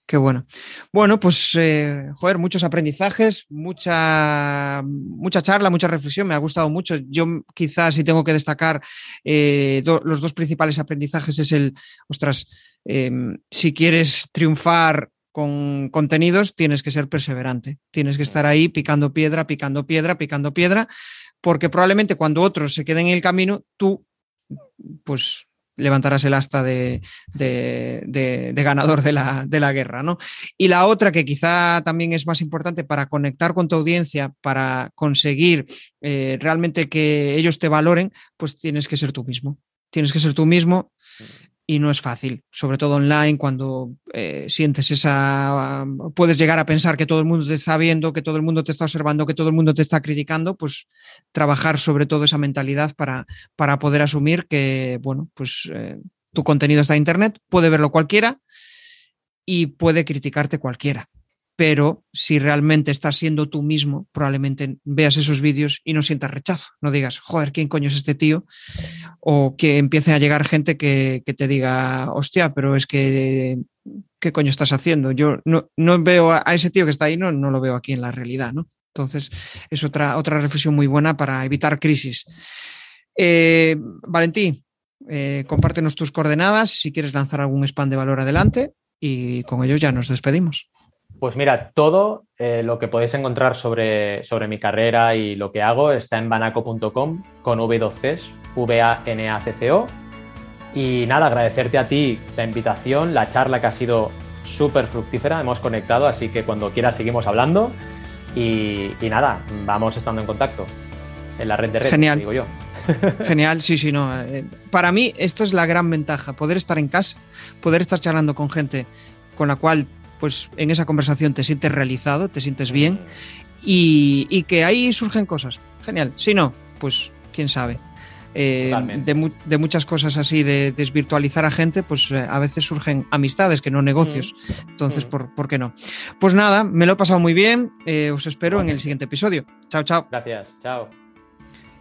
Qué bueno. Bueno, pues, eh, joder, muchos aprendizajes, mucha, mucha charla, mucha reflexión. Me ha gustado mucho. Yo quizás si tengo que destacar eh, los dos principales aprendizajes es el, ostras, em, si quieres triunfar con contenidos, tienes que ser perseverante. Tienes que estar ahí picando piedra, picando piedra, picando piedra, porque probablemente cuando otros se queden en el camino, tú, pues levantarás el asta de, ganador de la, de la, guerra. ¿no? Y la otra, que quizá también es más importante para conectar con tu audiencia, para conseguir eh, realmente que ellos te valoren, pues tienes que ser tú mismo. Tienes que ser tú mismo y no es fácil, sobre todo online, cuando eh, sientes esa, puedes llegar a pensar que todo el mundo te está viendo, que todo el mundo te está observando, que todo el mundo te está criticando, pues trabajar sobre todo esa mentalidad para, para poder asumir que, bueno, pues eh, tu contenido está en Internet, puede verlo cualquiera y puede criticarte cualquiera pero si realmente estás siendo tú mismo, probablemente veas esos vídeos y no sientas rechazo. No digas, joder, ¿quién coño es este tío? O que empiece a llegar gente que, te diga, hostia, pero es que, ¿qué coño estás haciendo? Yo no, veo a, ese tío que está ahí, no, no lo veo aquí en la realidad, ¿no? Entonces, es otra, otra reflexión muy buena para evitar crisis. Eh, Valentí, eh, compártenos tus coordenadas si quieres lanzar algún spam de valor adelante y con ello ya nos despedimos. Pues mira, todo eh, lo que podéis encontrar sobre, sobre, mi carrera y lo que hago está en banaco.com con V2Cs, V-A-N-A-C-C-O. Y nada, agradecerte a ti la invitación, la charla que ha sido súper fructífera, hemos conectado, así que cuando quieras seguimos hablando. Y, nada, vamos estando en contacto en la red de Genial. digo yo. Genial, sí, sí, no. Eh, para mí esto es la gran ventaja, poder estar en casa, poder estar charlando con gente con la cual pues en esa conversación te sientes realizado, te sientes bien y, que ahí surgen cosas. Genial. Si no, pues quién sabe. Eh, de, muchas cosas así, de desvirtualizar a gente, pues eh, a veces surgen amistades que no negocios. Mm. Entonces, mm. ¿por, qué no? Pues nada, me lo he pasado muy bien. Eh, os espero en el siguiente episodio. Chao, chao. Gracias. Chao.